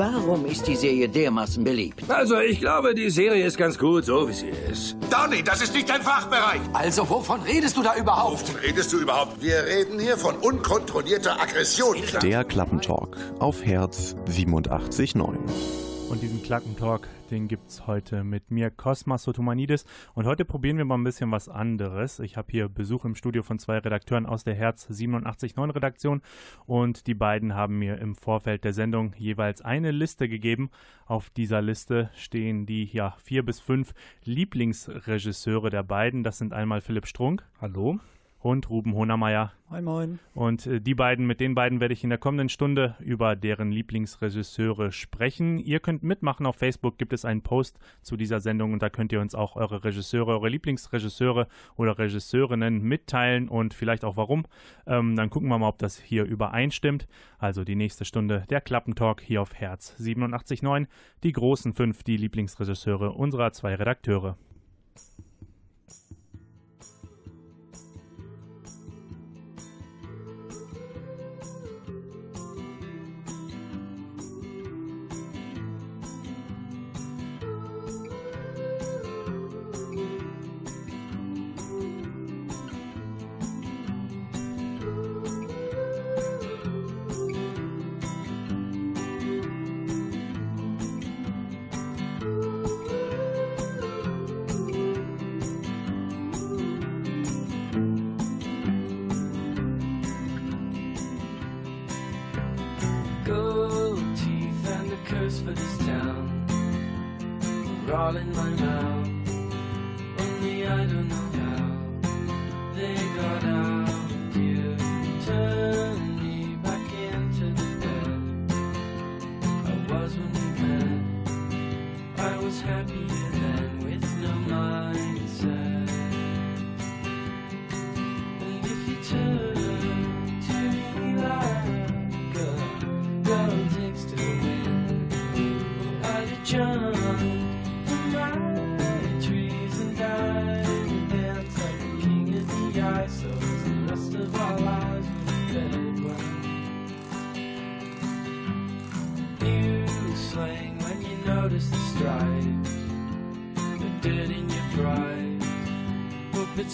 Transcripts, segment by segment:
Warum ist die Serie dermaßen beliebt? Also, ich glaube, die Serie ist ganz gut, so wie sie ist. Donny, das ist nicht dein Fachbereich. Also, wovon redest du da überhaupt? Wovon redest du überhaupt? Wir reden hier von unkontrollierter Aggression. Der Klappentalk auf Herz 87.9. Und diesen Klackentalk, den gibt es heute mit mir, Kosmas Sotomanidis. Und heute probieren wir mal ein bisschen was anderes. Ich habe hier Besuch im Studio von zwei Redakteuren aus der Herz 879 Redaktion. Und die beiden haben mir im Vorfeld der Sendung jeweils eine Liste gegeben. Auf dieser Liste stehen die ja vier bis fünf Lieblingsregisseure der beiden. Das sind einmal Philipp Strunk. Hallo und Ruben Honermeier. Moin, moin. Und äh, die beiden, mit den beiden werde ich in der kommenden Stunde über deren Lieblingsregisseure sprechen. Ihr könnt mitmachen. Auf Facebook gibt es einen Post zu dieser Sendung und da könnt ihr uns auch eure Regisseure, eure Lieblingsregisseure oder Regisseurinnen mitteilen und vielleicht auch warum. Ähm, dann gucken wir mal, ob das hier übereinstimmt. Also die nächste Stunde der Klappentalk hier auf Herz 87.9. Die großen fünf, die Lieblingsregisseure unserer zwei Redakteure. husband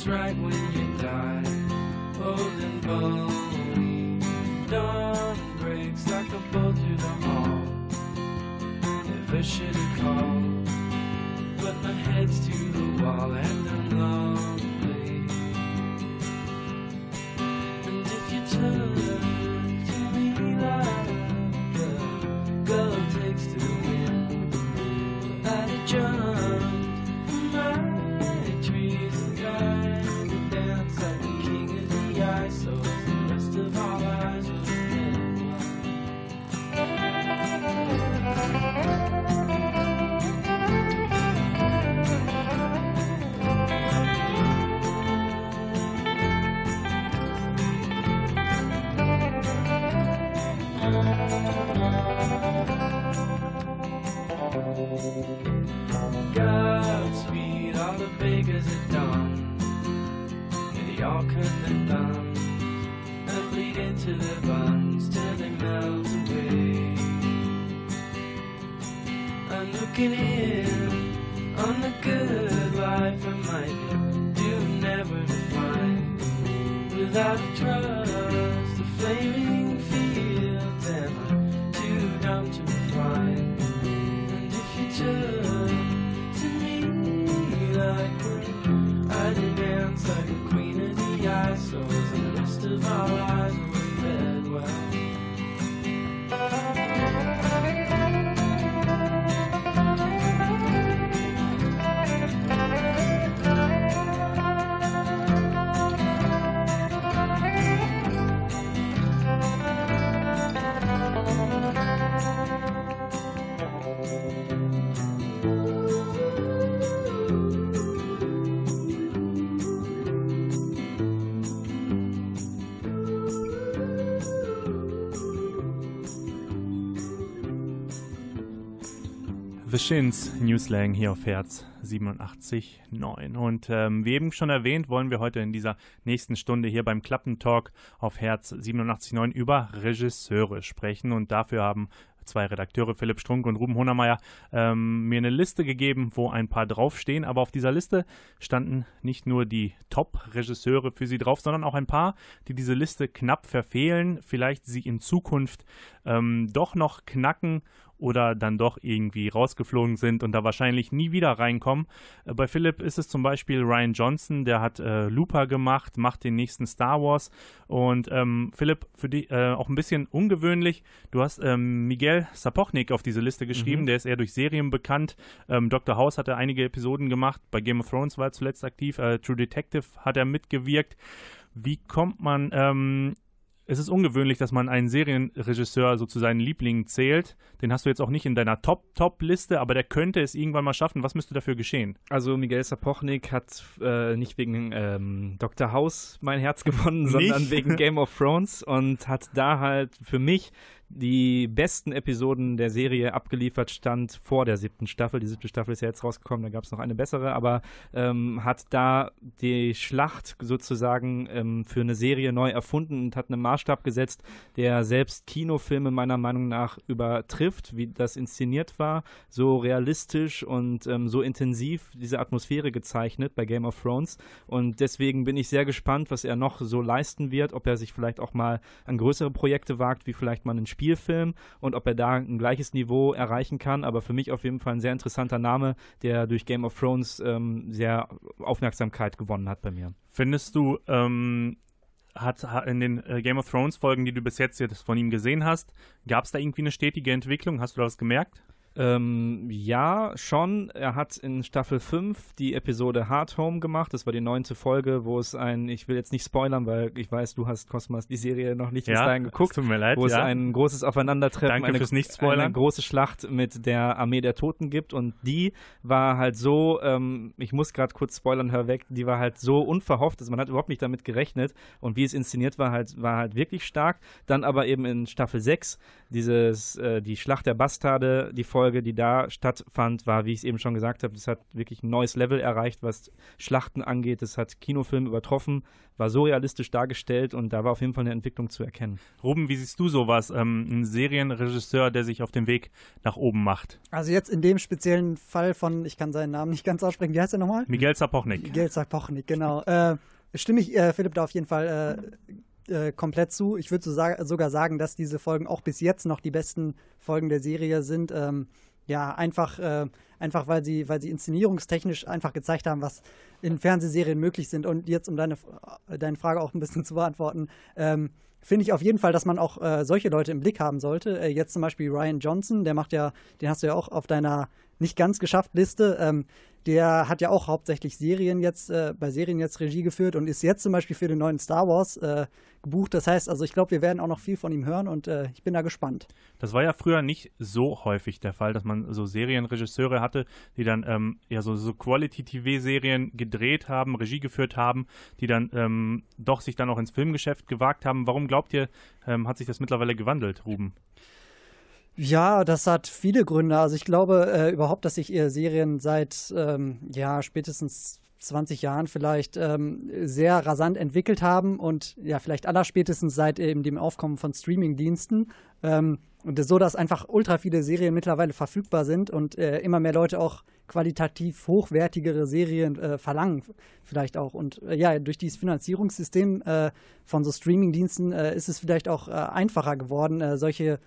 The Shins, Newslang hier auf Herz 87.9. Und ähm, wie eben schon erwähnt, wollen wir heute in dieser nächsten Stunde hier beim Klappentalk auf Herz 87.9 über Regisseure sprechen. Und dafür haben zwei Redakteure, Philipp Strunk und Ruben Honermeier, ähm, mir eine Liste gegeben, wo ein paar draufstehen. Aber auf dieser Liste standen nicht nur die Top-Regisseure für sie drauf, sondern auch ein paar, die diese Liste knapp verfehlen, vielleicht sie in Zukunft ähm, doch noch knacken oder dann doch irgendwie rausgeflogen sind und da wahrscheinlich nie wieder reinkommen. Äh, bei Philipp ist es zum Beispiel Ryan Johnson, der hat äh, Looper gemacht, macht den nächsten Star Wars und ähm, Philipp, für dich äh, auch ein bisschen ungewöhnlich, du hast ähm, Miguel Sapochnik auf diese Liste geschrieben, mhm. der ist eher durch Serien bekannt. Ähm, Dr. House hat er einige Episoden gemacht, bei Game of Thrones war er zuletzt aktiv, äh, True Detective hat er mitgewirkt. Wie kommt man ähm, es ist ungewöhnlich, dass man einen Serienregisseur so zu seinen Lieblingen zählt. Den hast du jetzt auch nicht in deiner Top-Top-Liste, aber der könnte es irgendwann mal schaffen. Was müsste dafür geschehen? Also Miguel Sapochnik hat äh, nicht wegen ähm, Dr. House mein Herz gewonnen, sondern wegen Game of Thrones und hat da halt für mich die besten Episoden der Serie abgeliefert stand vor der siebten Staffel. Die siebte Staffel ist ja jetzt rausgekommen, da gab es noch eine bessere, aber ähm, hat da die Schlacht sozusagen ähm, für eine Serie neu erfunden und hat einen Maßstab gesetzt, der selbst Kinofilme meiner Meinung nach übertrifft, wie das inszeniert war, so realistisch und ähm, so intensiv diese Atmosphäre gezeichnet bei Game of Thrones. Und deswegen bin ich sehr gespannt, was er noch so leisten wird, ob er sich vielleicht auch mal an größere Projekte wagt, wie vielleicht mal einen Spielfilm und ob er da ein gleiches Niveau erreichen kann. Aber für mich auf jeden Fall ein sehr interessanter Name, der durch Game of Thrones ähm, sehr Aufmerksamkeit gewonnen hat bei mir. Findest du, ähm, hat, hat, in den äh, Game of Thrones Folgen, die du bis jetzt, jetzt von ihm gesehen hast, gab es da irgendwie eine stetige Entwicklung? Hast du da was gemerkt? Ähm, ja, schon. Er hat in Staffel 5 die Episode Hard Home gemacht. Das war die neunte Folge, wo es ein, ich will jetzt nicht spoilern, weil ich weiß, du hast Cosmas die Serie noch nicht bis dahin geguckt. Tut mir leid. Wo ja. es ein großes Aufeinandertreffen, Danke eine, fürs Nicht-Spoilern. eine große Schlacht mit der Armee der Toten gibt. Und die war halt so, ähm, ich muss gerade kurz spoilern, hör weg, die war halt so unverhofft, dass man hat überhaupt nicht damit gerechnet. Und wie es inszeniert war, halt, war halt wirklich stark. Dann aber eben in Staffel 6 dieses, äh, die Schlacht der Bastarde, die Folge, die da stattfand, war, wie ich es eben schon gesagt habe, das hat wirklich ein neues Level erreicht, was Schlachten angeht. Es hat Kinofilm übertroffen, war so realistisch dargestellt und da war auf jeden Fall eine Entwicklung zu erkennen. Ruben, wie siehst du sowas? Ähm, ein Serienregisseur, der sich auf den Weg nach oben macht. Also jetzt in dem speziellen Fall von, ich kann seinen Namen nicht ganz aussprechen, wie heißt er nochmal? Miguel Zapochnik. Miguel Zapochnik, genau. Äh, stimme ich äh, Philipp da auf jeden Fall äh, äh, komplett zu. Ich würde so sa sogar sagen, dass diese Folgen auch bis jetzt noch die besten Folgen der Serie sind. Ähm, ja, einfach, äh, einfach weil sie, weil sie inszenierungstechnisch einfach gezeigt haben, was in Fernsehserien möglich sind. Und jetzt, um deine, äh, deine Frage auch ein bisschen zu beantworten, ähm, finde ich auf jeden Fall, dass man auch äh, solche Leute im Blick haben sollte. Äh, jetzt zum Beispiel Ryan Johnson, der macht ja, den hast du ja auch auf deiner nicht ganz geschafft Liste. Ähm, der hat ja auch hauptsächlich Serien jetzt, äh, bei Serien jetzt Regie geführt und ist jetzt zum Beispiel für den neuen Star Wars äh, gebucht. Das heißt, also ich glaube, wir werden auch noch viel von ihm hören und äh, ich bin da gespannt. Das war ja früher nicht so häufig der Fall, dass man so Serienregisseure hatte, die dann ähm, ja so, so Quality-TV-Serien gedreht haben, Regie geführt haben, die dann ähm, doch sich dann auch ins Filmgeschäft gewagt haben. Warum glaubt ihr, ähm, hat sich das mittlerweile gewandelt, Ruben? Ja, das hat viele Gründe. Also ich glaube äh, überhaupt, dass sich äh, Serien seit ähm, ja spätestens 20 Jahren vielleicht ähm, sehr rasant entwickelt haben und ja vielleicht allerspätestens seit eben dem Aufkommen von Streamingdiensten ähm, und so, dass einfach ultra viele Serien mittlerweile verfügbar sind und äh, immer mehr Leute auch qualitativ hochwertigere Serien äh, verlangen vielleicht auch und äh, ja durch dieses Finanzierungssystem äh, von so Streamingdiensten äh, ist es vielleicht auch einfacher geworden solche äh,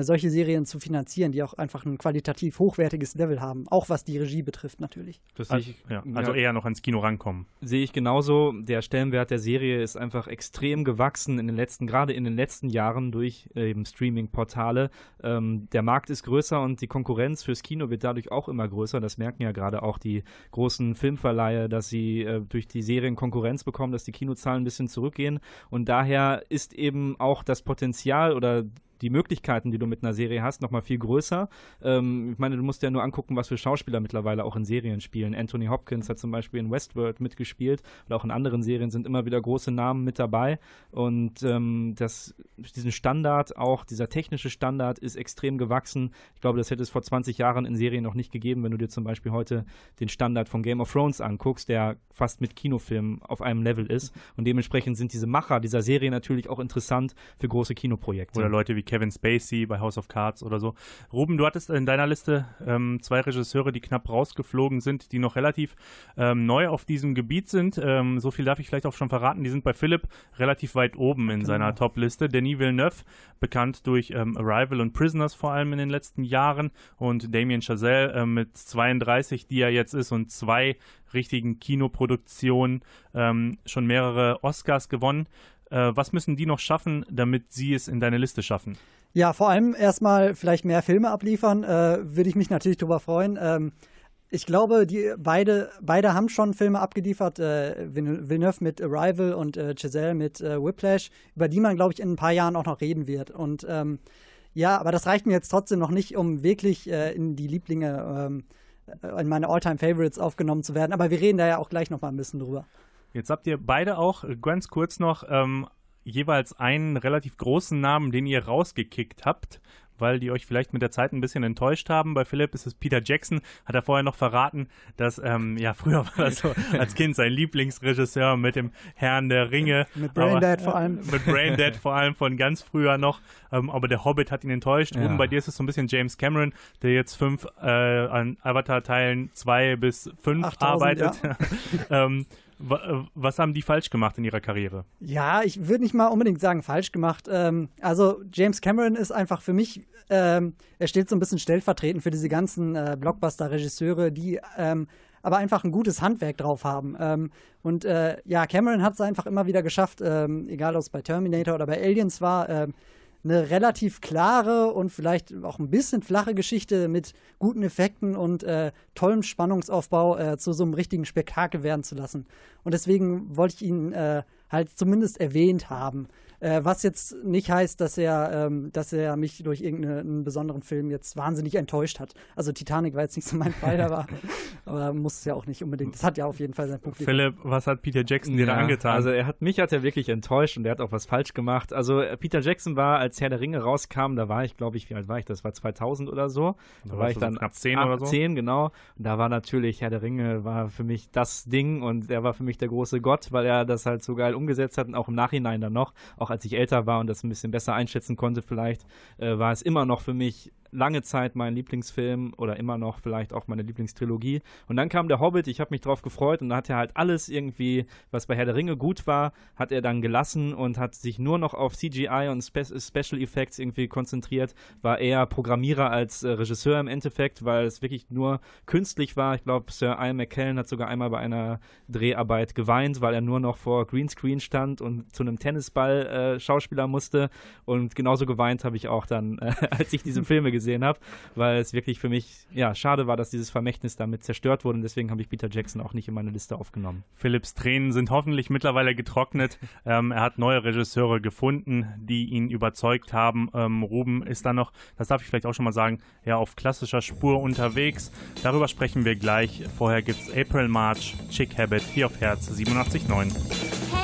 solche Serien zu finanzieren, die auch einfach ein qualitativ hochwertiges Level haben, auch was die Regie betrifft natürlich. Also, ich, ja, also ja, eher noch ans Kino rankommen. Sehe ich genauso. Der Stellenwert der Serie ist einfach extrem gewachsen in den letzten, gerade in den letzten Jahren durch äh, eben Streaming-Portale. Ähm, der Markt ist größer und die Konkurrenz fürs Kino wird dadurch auch immer größer. Das merken ja gerade auch die großen Filmverleihe, dass sie äh, durch die Serien Konkurrenz bekommen, dass die Kinozahlen ein bisschen zurückgehen. Und daher ist eben auch das Potenzial oder die Möglichkeiten, die du mit einer Serie hast, nochmal viel größer. Ähm, ich meine, du musst ja nur angucken, was für Schauspieler mittlerweile auch in Serien spielen. Anthony Hopkins hat zum Beispiel in Westworld mitgespielt oder auch in anderen Serien sind immer wieder große Namen mit dabei. Und ähm, das, diesen Standard, auch dieser technische Standard, ist extrem gewachsen. Ich glaube, das hätte es vor 20 Jahren in Serien noch nicht gegeben, wenn du dir zum Beispiel heute den Standard von Game of Thrones anguckst, der fast mit Kinofilmen auf einem Level ist. Und dementsprechend sind diese Macher dieser Serie natürlich auch interessant für große Kinoprojekte. Oder Leute wie Kevin Spacey bei House of Cards oder so. Ruben, du hattest in deiner Liste ähm, zwei Regisseure, die knapp rausgeflogen sind, die noch relativ ähm, neu auf diesem Gebiet sind. Ähm, so viel darf ich vielleicht auch schon verraten. Die sind bei Philipp relativ weit oben in genau. seiner Top-Liste. Denis Villeneuve, bekannt durch ähm, Arrival und Prisoners vor allem in den letzten Jahren und Damien Chazelle äh, mit 32, die er jetzt ist und zwei richtigen Kinoproduktionen ähm, schon mehrere Oscars gewonnen. Äh, was müssen die noch schaffen, damit sie es in deine Liste schaffen? Ja, vor allem erstmal vielleicht mehr Filme abliefern, äh, würde ich mich natürlich darüber freuen. Ähm, ich glaube, die beide, beide haben schon Filme abgeliefert, äh, Villeneuve mit Arrival und äh, Giselle mit äh, Whiplash, über die man, glaube ich, in ein paar Jahren auch noch reden wird. Und ähm, ja, aber das reicht mir jetzt trotzdem noch nicht, um wirklich äh, in die Lieblinge, ähm, äh, in meine Alltime favorites aufgenommen zu werden. Aber wir reden da ja auch gleich noch mal ein bisschen drüber. Jetzt habt ihr beide auch äh, ganz kurz noch ähm, jeweils einen relativ großen Namen, den ihr rausgekickt habt, weil die euch vielleicht mit der Zeit ein bisschen enttäuscht haben. Bei Philipp ist es Peter Jackson, hat er vorher noch verraten, dass, ähm, ja, früher war das so als Kind sein Lieblingsregisseur mit dem Herrn der Ringe. mit Braindead vor allem. Mit Braindead vor allem von ganz früher noch. Ähm, aber der Hobbit hat ihn enttäuscht. Ja. Ruben, bei dir ist es so ein bisschen James Cameron, der jetzt fünf äh, an Avatar-Teilen zwei bis fünf 8000, arbeitet. Ja. ähm, was haben die falsch gemacht in ihrer Karriere? Ja, ich würde nicht mal unbedingt sagen falsch gemacht. Ähm, also James Cameron ist einfach für mich, ähm, er steht so ein bisschen stellvertretend für diese ganzen äh, Blockbuster-Regisseure, die ähm, aber einfach ein gutes Handwerk drauf haben. Ähm, und äh, ja, Cameron hat es einfach immer wieder geschafft, ähm, egal ob es bei Terminator oder bei Aliens war, ähm, eine relativ klare und vielleicht auch ein bisschen flache Geschichte mit guten Effekten und äh, tollem Spannungsaufbau äh, zu so einem richtigen Spektakel werden zu lassen. Und deswegen wollte ich ihn äh, halt zumindest erwähnt haben. Äh, was jetzt nicht heißt, dass er, ähm, dass er mich durch irgendeinen besonderen Film jetzt wahnsinnig enttäuscht hat. Also Titanic war jetzt nicht so mein Fall, aber, aber muss es ja auch nicht unbedingt. Das hat ja auf jeden Fall sein Publikum. Philipp, was hat Peter Jackson dir ja, da angetan? Also er hat mich hat er wirklich enttäuscht und er hat auch was falsch gemacht. Also äh, Peter Jackson war, als Herr der Ringe rauskam, da war ich, glaube ich, wie alt war ich? Das war 2000 oder so. Da, da war ich dann ab 10 oder so. 10, genau. Und da war natürlich Herr der Ringe war für mich das Ding und er war für mich der große Gott, weil er das halt so geil umgesetzt hat und auch im Nachhinein dann noch, auch als ich älter war und das ein bisschen besser einschätzen konnte, vielleicht, äh, war es immer noch für mich lange Zeit mein Lieblingsfilm oder immer noch vielleicht auch meine Lieblingstrilogie. Und dann kam der Hobbit, ich habe mich drauf gefreut und da hat er halt alles irgendwie, was bei Herr der Ringe gut war, hat er dann gelassen und hat sich nur noch auf CGI und Spe Special Effects irgendwie konzentriert, war eher Programmierer als äh, Regisseur im Endeffekt, weil es wirklich nur künstlich war. Ich glaube, Sir Ian McKellen hat sogar einmal bei einer Dreharbeit geweint, weil er nur noch vor Greenscreen stand und zu einem Tennisball äh, Schauspieler musste. Und genauso geweint habe ich auch dann, äh, als ich diese Filme gesehen gesehen habe, weil es wirklich für mich ja schade war, dass dieses Vermächtnis damit zerstört wurde und deswegen habe ich Peter Jackson auch nicht in meine Liste aufgenommen. Philipps Tränen sind hoffentlich mittlerweile getrocknet. ähm, er hat neue Regisseure gefunden, die ihn überzeugt haben. Ähm, Ruben ist dann noch, das darf ich vielleicht auch schon mal sagen, ja auf klassischer Spur unterwegs. Darüber sprechen wir gleich. Vorher gibt es April March, Chick Habit hier auf Herz 87.9. Wir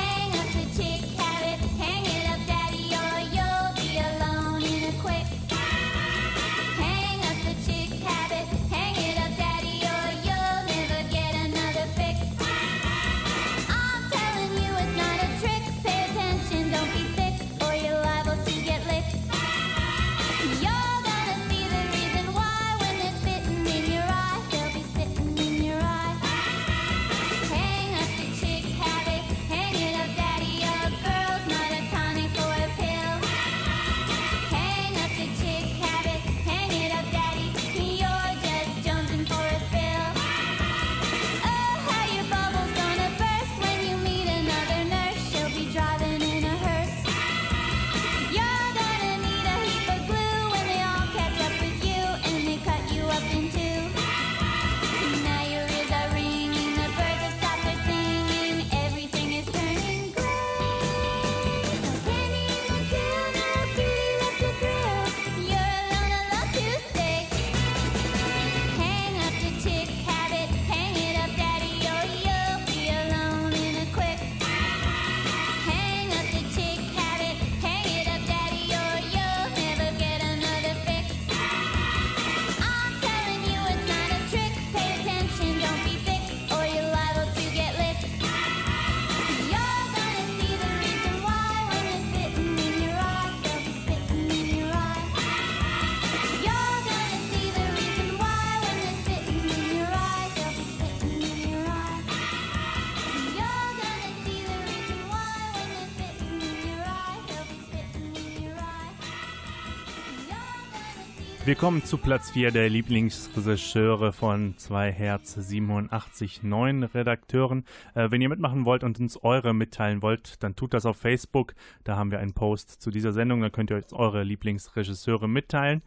kommen zu Platz 4 der Lieblingsregisseure von 2 Herz 87 9 Redakteuren. Äh, wenn ihr mitmachen wollt und uns eure mitteilen wollt, dann tut das auf Facebook. Da haben wir einen Post zu dieser Sendung. Da könnt ihr euch eure Lieblingsregisseure mitteilen.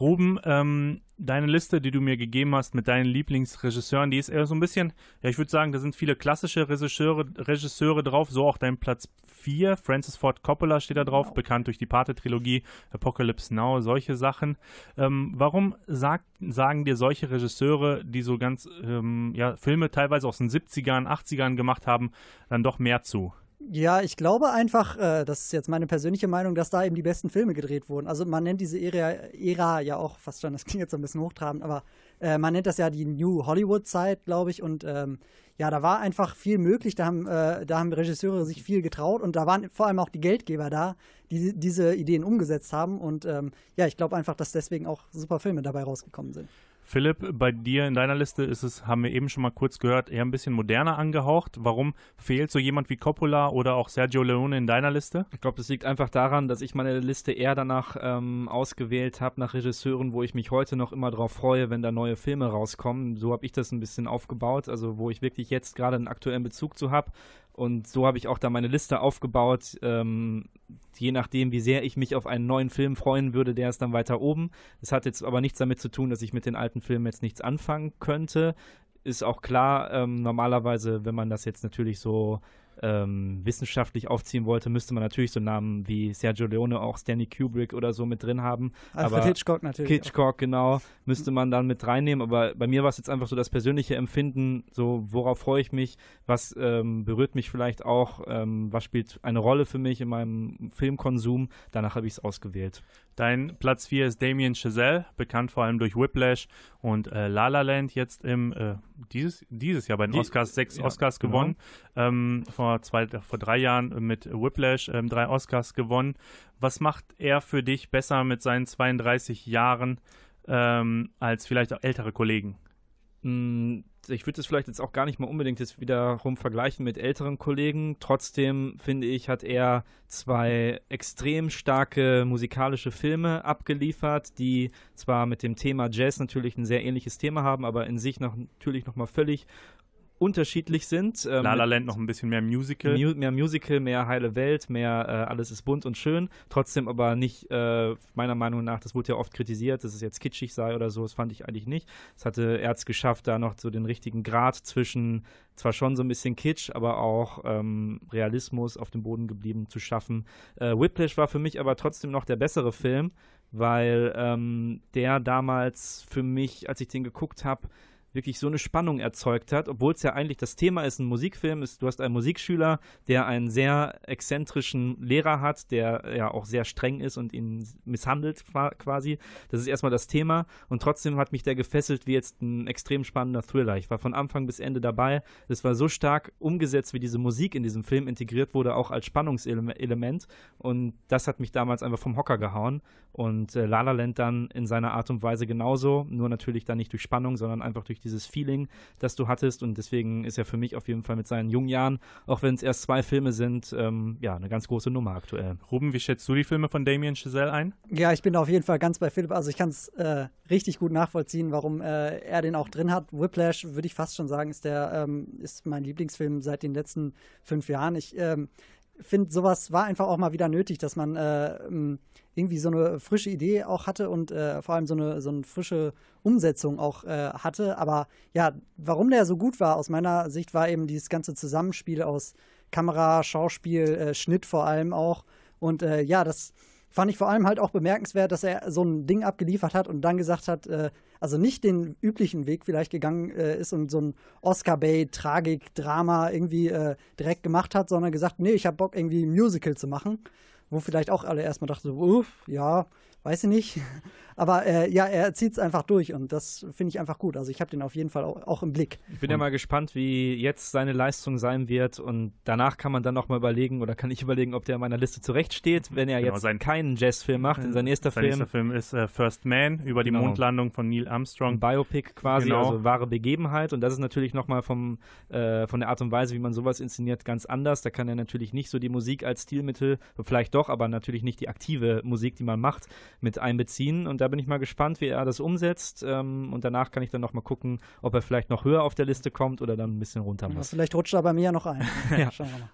Ruben, ähm, deine Liste, die du mir gegeben hast mit deinen Lieblingsregisseuren, die ist eher so ein bisschen, ja, ich würde sagen, da sind viele klassische Regisseure, Regisseure drauf, so auch dein Platz 4. Francis Ford Coppola steht da drauf, genau. bekannt durch die Pate-Trilogie, Apocalypse Now, solche Sachen. Ähm, warum sag, sagen dir solche Regisseure, die so ganz, ähm, ja, Filme teilweise aus den 70ern, 80ern gemacht haben, dann doch mehr zu? Ja, ich glaube einfach, äh, das ist jetzt meine persönliche Meinung, dass da eben die besten Filme gedreht wurden. Also man nennt diese Ära, Ära ja auch fast schon, das klingt jetzt so ein bisschen hochtrabend, aber äh, man nennt das ja die New Hollywood-Zeit, glaube ich. Und ähm, ja, da war einfach viel möglich, da haben, äh, da haben Regisseure sich viel getraut und da waren vor allem auch die Geldgeber da, die diese Ideen umgesetzt haben. Und ähm, ja, ich glaube einfach, dass deswegen auch super Filme dabei rausgekommen sind. Philipp, bei dir in deiner Liste ist es, haben wir eben schon mal kurz gehört, eher ein bisschen moderner angehaucht. Warum fehlt so jemand wie Coppola oder auch Sergio Leone in deiner Liste? Ich glaube, das liegt einfach daran, dass ich meine Liste eher danach ähm, ausgewählt habe, nach Regisseuren, wo ich mich heute noch immer drauf freue, wenn da neue Filme rauskommen. So habe ich das ein bisschen aufgebaut, also wo ich wirklich jetzt gerade einen aktuellen Bezug zu habe. Und so habe ich auch da meine Liste aufgebaut. Ähm, je nachdem, wie sehr ich mich auf einen neuen Film freuen würde, der ist dann weiter oben. Es hat jetzt aber nichts damit zu tun, dass ich mit den alten Filmen jetzt nichts anfangen könnte. Ist auch klar, ähm, normalerweise, wenn man das jetzt natürlich so ähm, wissenschaftlich aufziehen wollte, müsste man natürlich so Namen wie Sergio Leone, auch Stanley Kubrick oder so mit drin haben. Alfred aber Hitchcock natürlich. Hitchcock, auch. genau, müsste man dann mit reinnehmen. Aber bei mir war es jetzt einfach so das persönliche Empfinden, so worauf freue ich mich, was ähm, berührt mich vielleicht auch, ähm, was spielt eine Rolle für mich in meinem Filmkonsum. Danach habe ich es ausgewählt. Dein Platz 4 ist Damien Chazelle, bekannt vor allem durch Whiplash und äh, La La Land, jetzt im äh, dieses, dieses Jahr bei den Die, Oscars sechs ja, Oscars genau. gewonnen. Ähm, vor, zwei, vor drei Jahren mit Whiplash ähm, drei Oscars gewonnen. Was macht er für dich besser mit seinen 32 Jahren ähm, als vielleicht auch ältere Kollegen? Mm, ich würde es vielleicht jetzt auch gar nicht mal unbedingt jetzt wiederum vergleichen mit älteren Kollegen. Trotzdem finde ich, hat er zwei extrem starke musikalische Filme abgeliefert, die zwar mit dem Thema Jazz natürlich ein sehr ähnliches Thema haben, aber in sich noch, natürlich nochmal völlig unterschiedlich sind. Ähm, La La Land noch ein bisschen mehr Musical. Mu mehr Musical, mehr heile Welt, mehr äh, alles ist bunt und schön. Trotzdem aber nicht, äh, meiner Meinung nach, das wurde ja oft kritisiert, dass es jetzt kitschig sei oder so. Das fand ich eigentlich nicht. Es hatte er es geschafft, da noch so den richtigen Grad zwischen zwar schon so ein bisschen Kitsch, aber auch ähm, Realismus auf dem Boden geblieben zu schaffen. Äh, Whiplash war für mich aber trotzdem noch der bessere Film, weil ähm, der damals für mich, als ich den geguckt habe, wirklich so eine Spannung erzeugt hat, obwohl es ja eigentlich das Thema ist, ein Musikfilm ist, du hast einen Musikschüler, der einen sehr exzentrischen Lehrer hat, der ja auch sehr streng ist und ihn misshandelt quasi. Das ist erstmal das Thema und trotzdem hat mich der gefesselt wie jetzt ein extrem spannender Thriller. Ich war von Anfang bis Ende dabei. Es war so stark umgesetzt, wie diese Musik in diesem Film integriert wurde, auch als Spannungselement und das hat mich damals einfach vom Hocker gehauen und äh, La La Land dann in seiner Art und Weise genauso, nur natürlich dann nicht durch Spannung, sondern einfach durch die dieses Feeling, das du hattest. Und deswegen ist er für mich auf jeden Fall mit seinen jungen Jahren, auch wenn es erst zwei Filme sind, ähm, ja, eine ganz große Nummer aktuell. Ruben, wie schätzt du die Filme von Damien Chazelle ein? Ja, ich bin auf jeden Fall ganz bei Philipp. Also ich kann es äh, richtig gut nachvollziehen, warum äh, er den auch drin hat. Whiplash, würde ich fast schon sagen, ist der ähm, ist mein Lieblingsfilm seit den letzten fünf Jahren. Ich ähm, finde, sowas war einfach auch mal wieder nötig, dass man äh, irgendwie so eine frische Idee auch hatte und äh, vor allem so eine, so eine frische Umsetzung auch äh, hatte. Aber ja, warum der so gut war aus meiner Sicht, war eben dieses ganze Zusammenspiel aus Kamera, Schauspiel, äh, Schnitt vor allem auch. Und äh, ja, das fand ich vor allem halt auch bemerkenswert, dass er so ein Ding abgeliefert hat und dann gesagt hat, äh, also nicht den üblichen Weg vielleicht gegangen äh, ist und so ein Oscar-Bait, Tragik, Drama irgendwie direkt gemacht hat, sondern gesagt, nee, ich habe Bock irgendwie ein Musical zu machen wo vielleicht auch alle erstmal dachten, so, uff, ja, weiß ich nicht. Aber äh, ja, er zieht es einfach durch und das finde ich einfach gut. Also ich habe den auf jeden Fall auch, auch, im Blick. Ich bin ja mal gespannt, wie jetzt seine Leistung sein wird und danach kann man dann auch mal überlegen oder kann ich überlegen, ob der in meiner Liste zurechtsteht, wenn er genau, jetzt sein, keinen Jazzfilm macht. In sein nächster sein Film. nächster Film ist äh, First Man über die genau. Mondlandung von Neil Armstrong. Ein Biopic quasi, genau. also wahre Begebenheit und das ist natürlich nochmal vom äh, von der Art und Weise, wie man sowas inszeniert, ganz anders. Da kann er natürlich nicht so die Musik als Stilmittel, vielleicht doch, aber natürlich nicht die aktive Musik, die man macht, mit einbeziehen und da da bin ich mal gespannt, wie er das umsetzt. Ähm, und danach kann ich dann nochmal gucken, ob er vielleicht noch höher auf der Liste kommt oder dann ein bisschen runter muss. Ja, vielleicht rutscht er bei mir ja noch ein. ja.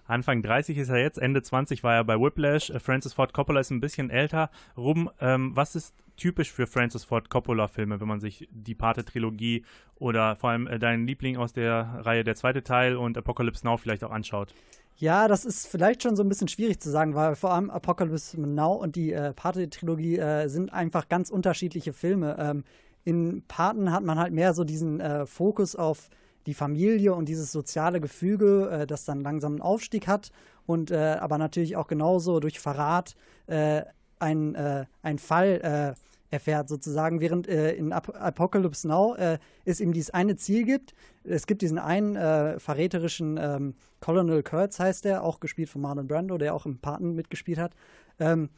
Anfang 30 ist er jetzt, Ende 20 war er bei Whiplash. Äh, Francis Ford Coppola ist ein bisschen älter. Rum, ähm, was ist typisch für Francis Ford Coppola-Filme, wenn man sich die Pate-Trilogie oder vor allem äh, deinen Liebling aus der Reihe, der zweite Teil und Apocalypse Now vielleicht auch anschaut? Ja, das ist vielleicht schon so ein bisschen schwierig zu sagen, weil vor allem Apocalypse Now und die äh, Pate-Trilogie äh, sind einfach ganz unterschiedliche Filme. Ähm, in Paten hat man halt mehr so diesen äh, Fokus auf die Familie und dieses soziale Gefüge, äh, das dann langsam einen Aufstieg hat und äh, aber natürlich auch genauso durch Verrat äh, ein, ein Fall erfährt sozusagen, während äh, in Ap Apocalypse Now äh, es ihm dieses eine Ziel gibt. Es gibt diesen einen äh, verräterischen ähm, Colonel Kurtz heißt der, auch gespielt von Marlon Brando, der auch im Paten mitgespielt hat. Ähm,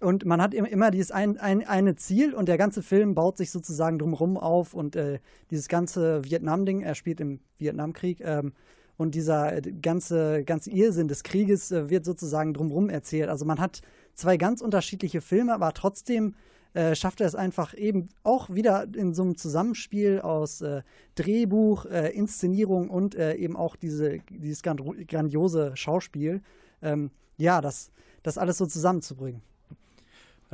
und man hat immer dieses ein, ein, eine Ziel und der ganze Film baut sich sozusagen drumherum auf und äh, dieses ganze Vietnam-Ding, er spielt im Vietnamkrieg ähm, und dieser äh, ganze, ganze Irrsinn des Krieges äh, wird sozusagen drumherum erzählt. Also man hat zwei ganz unterschiedliche Filme, aber trotzdem äh, schafft er es einfach eben auch wieder in so einem Zusammenspiel aus äh, Drehbuch, äh, Inszenierung und äh, eben auch diese, dieses grandiose Schauspiel, ähm, ja, das, das alles so zusammenzubringen.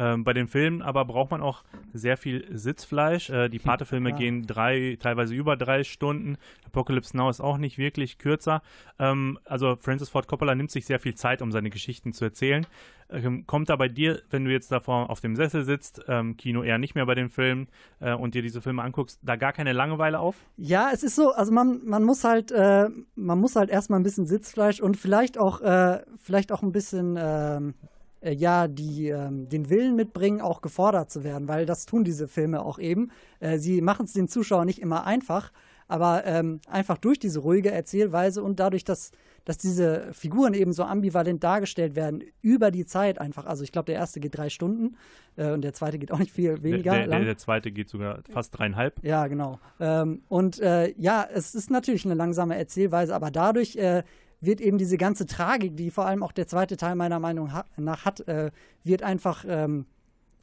Ähm, bei den Filmen aber braucht man auch sehr viel Sitzfleisch. Äh, die hm, Pate-Filme ja. gehen drei, teilweise über drei Stunden. Apocalypse Now ist auch nicht wirklich kürzer. Ähm, also Francis Ford Coppola nimmt sich sehr viel Zeit, um seine Geschichten zu erzählen. Ähm, kommt da bei dir, wenn du jetzt davor auf dem Sessel sitzt, ähm, Kino eher nicht mehr bei den Filmen äh, und dir diese Filme anguckst, da gar keine Langeweile auf? Ja, es ist so, also man, man muss halt, äh, man muss halt erstmal ein bisschen Sitzfleisch und vielleicht auch, äh, vielleicht auch ein bisschen ähm, äh, ja die, ähm, den Willen mitbringen, auch gefordert zu werden, weil das tun diese Filme auch eben. Äh, sie machen es den Zuschauern nicht immer einfach, aber ähm, einfach durch diese ruhige Erzählweise und dadurch, dass, dass diese Figuren eben so ambivalent dargestellt werden, über die Zeit einfach. Also ich glaube, der erste geht drei Stunden äh, und der zweite geht auch nicht viel weniger. Der, der, der, zweite geht sogar fast dreieinhalb. Ja, genau. Ähm, und äh, ja, es ist natürlich eine langsame Erzählweise, aber dadurch äh, wird eben diese ganze Tragik, die vor allem auch der zweite Teil meiner Meinung nach hat, äh, wird einfach ähm,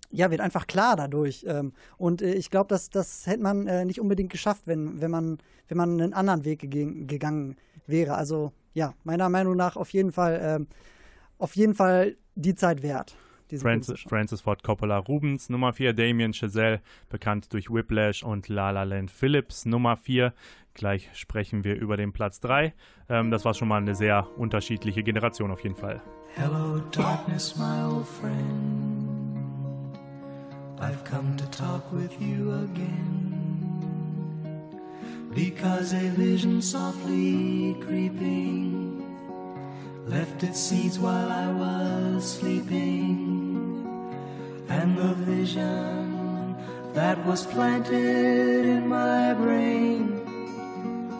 ja, wird einfach klar dadurch. Ähm, und äh, ich glaube, das, das hätte man äh, nicht unbedingt geschafft, wenn, wenn, man, wenn man einen anderen Weg geg gegangen wäre. Also ja, meiner Meinung nach auf jeden Fall, ähm, auf jeden Fall die Zeit wert. Francis, Francis, Ford Coppola Rubens, Nummer 4 Damien Chazelle, bekannt durch Whiplash und La La Land Phillips, Nummer 4 Gleich sprechen wir über den Platz 3. Ähm, das war schon mal eine sehr unterschiedliche Generation auf jeden Fall. Hello darkness, my old friend. I've come to talk with you again. Because a vision softly creeping left its seeds while I was sleeping. And the vision that was planted in my brain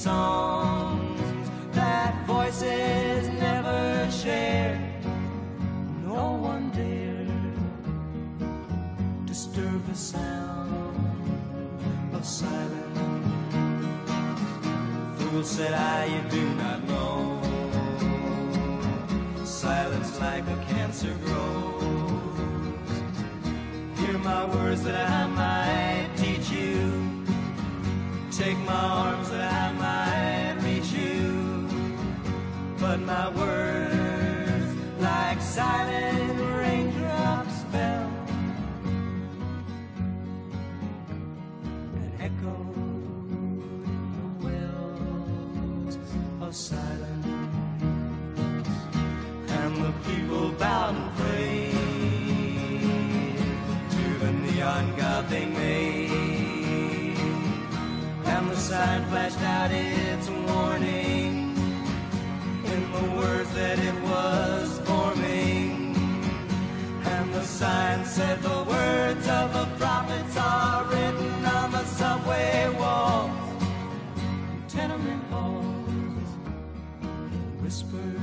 songs that voices never shared. No one dared disturb the sound of silence. Fool said I, you do not know. Silence like a cancer grows. Hear my words that I might teach you take my arms that I might reach you, but my words like silent raindrops fell. And echoed in the wells of silence, and the people bowed and prayed to the neon god they made. Sign flashed out its warning in the words that it was forming. And the sign said the words of the prophets are written on the subway walls, tenement halls, whispered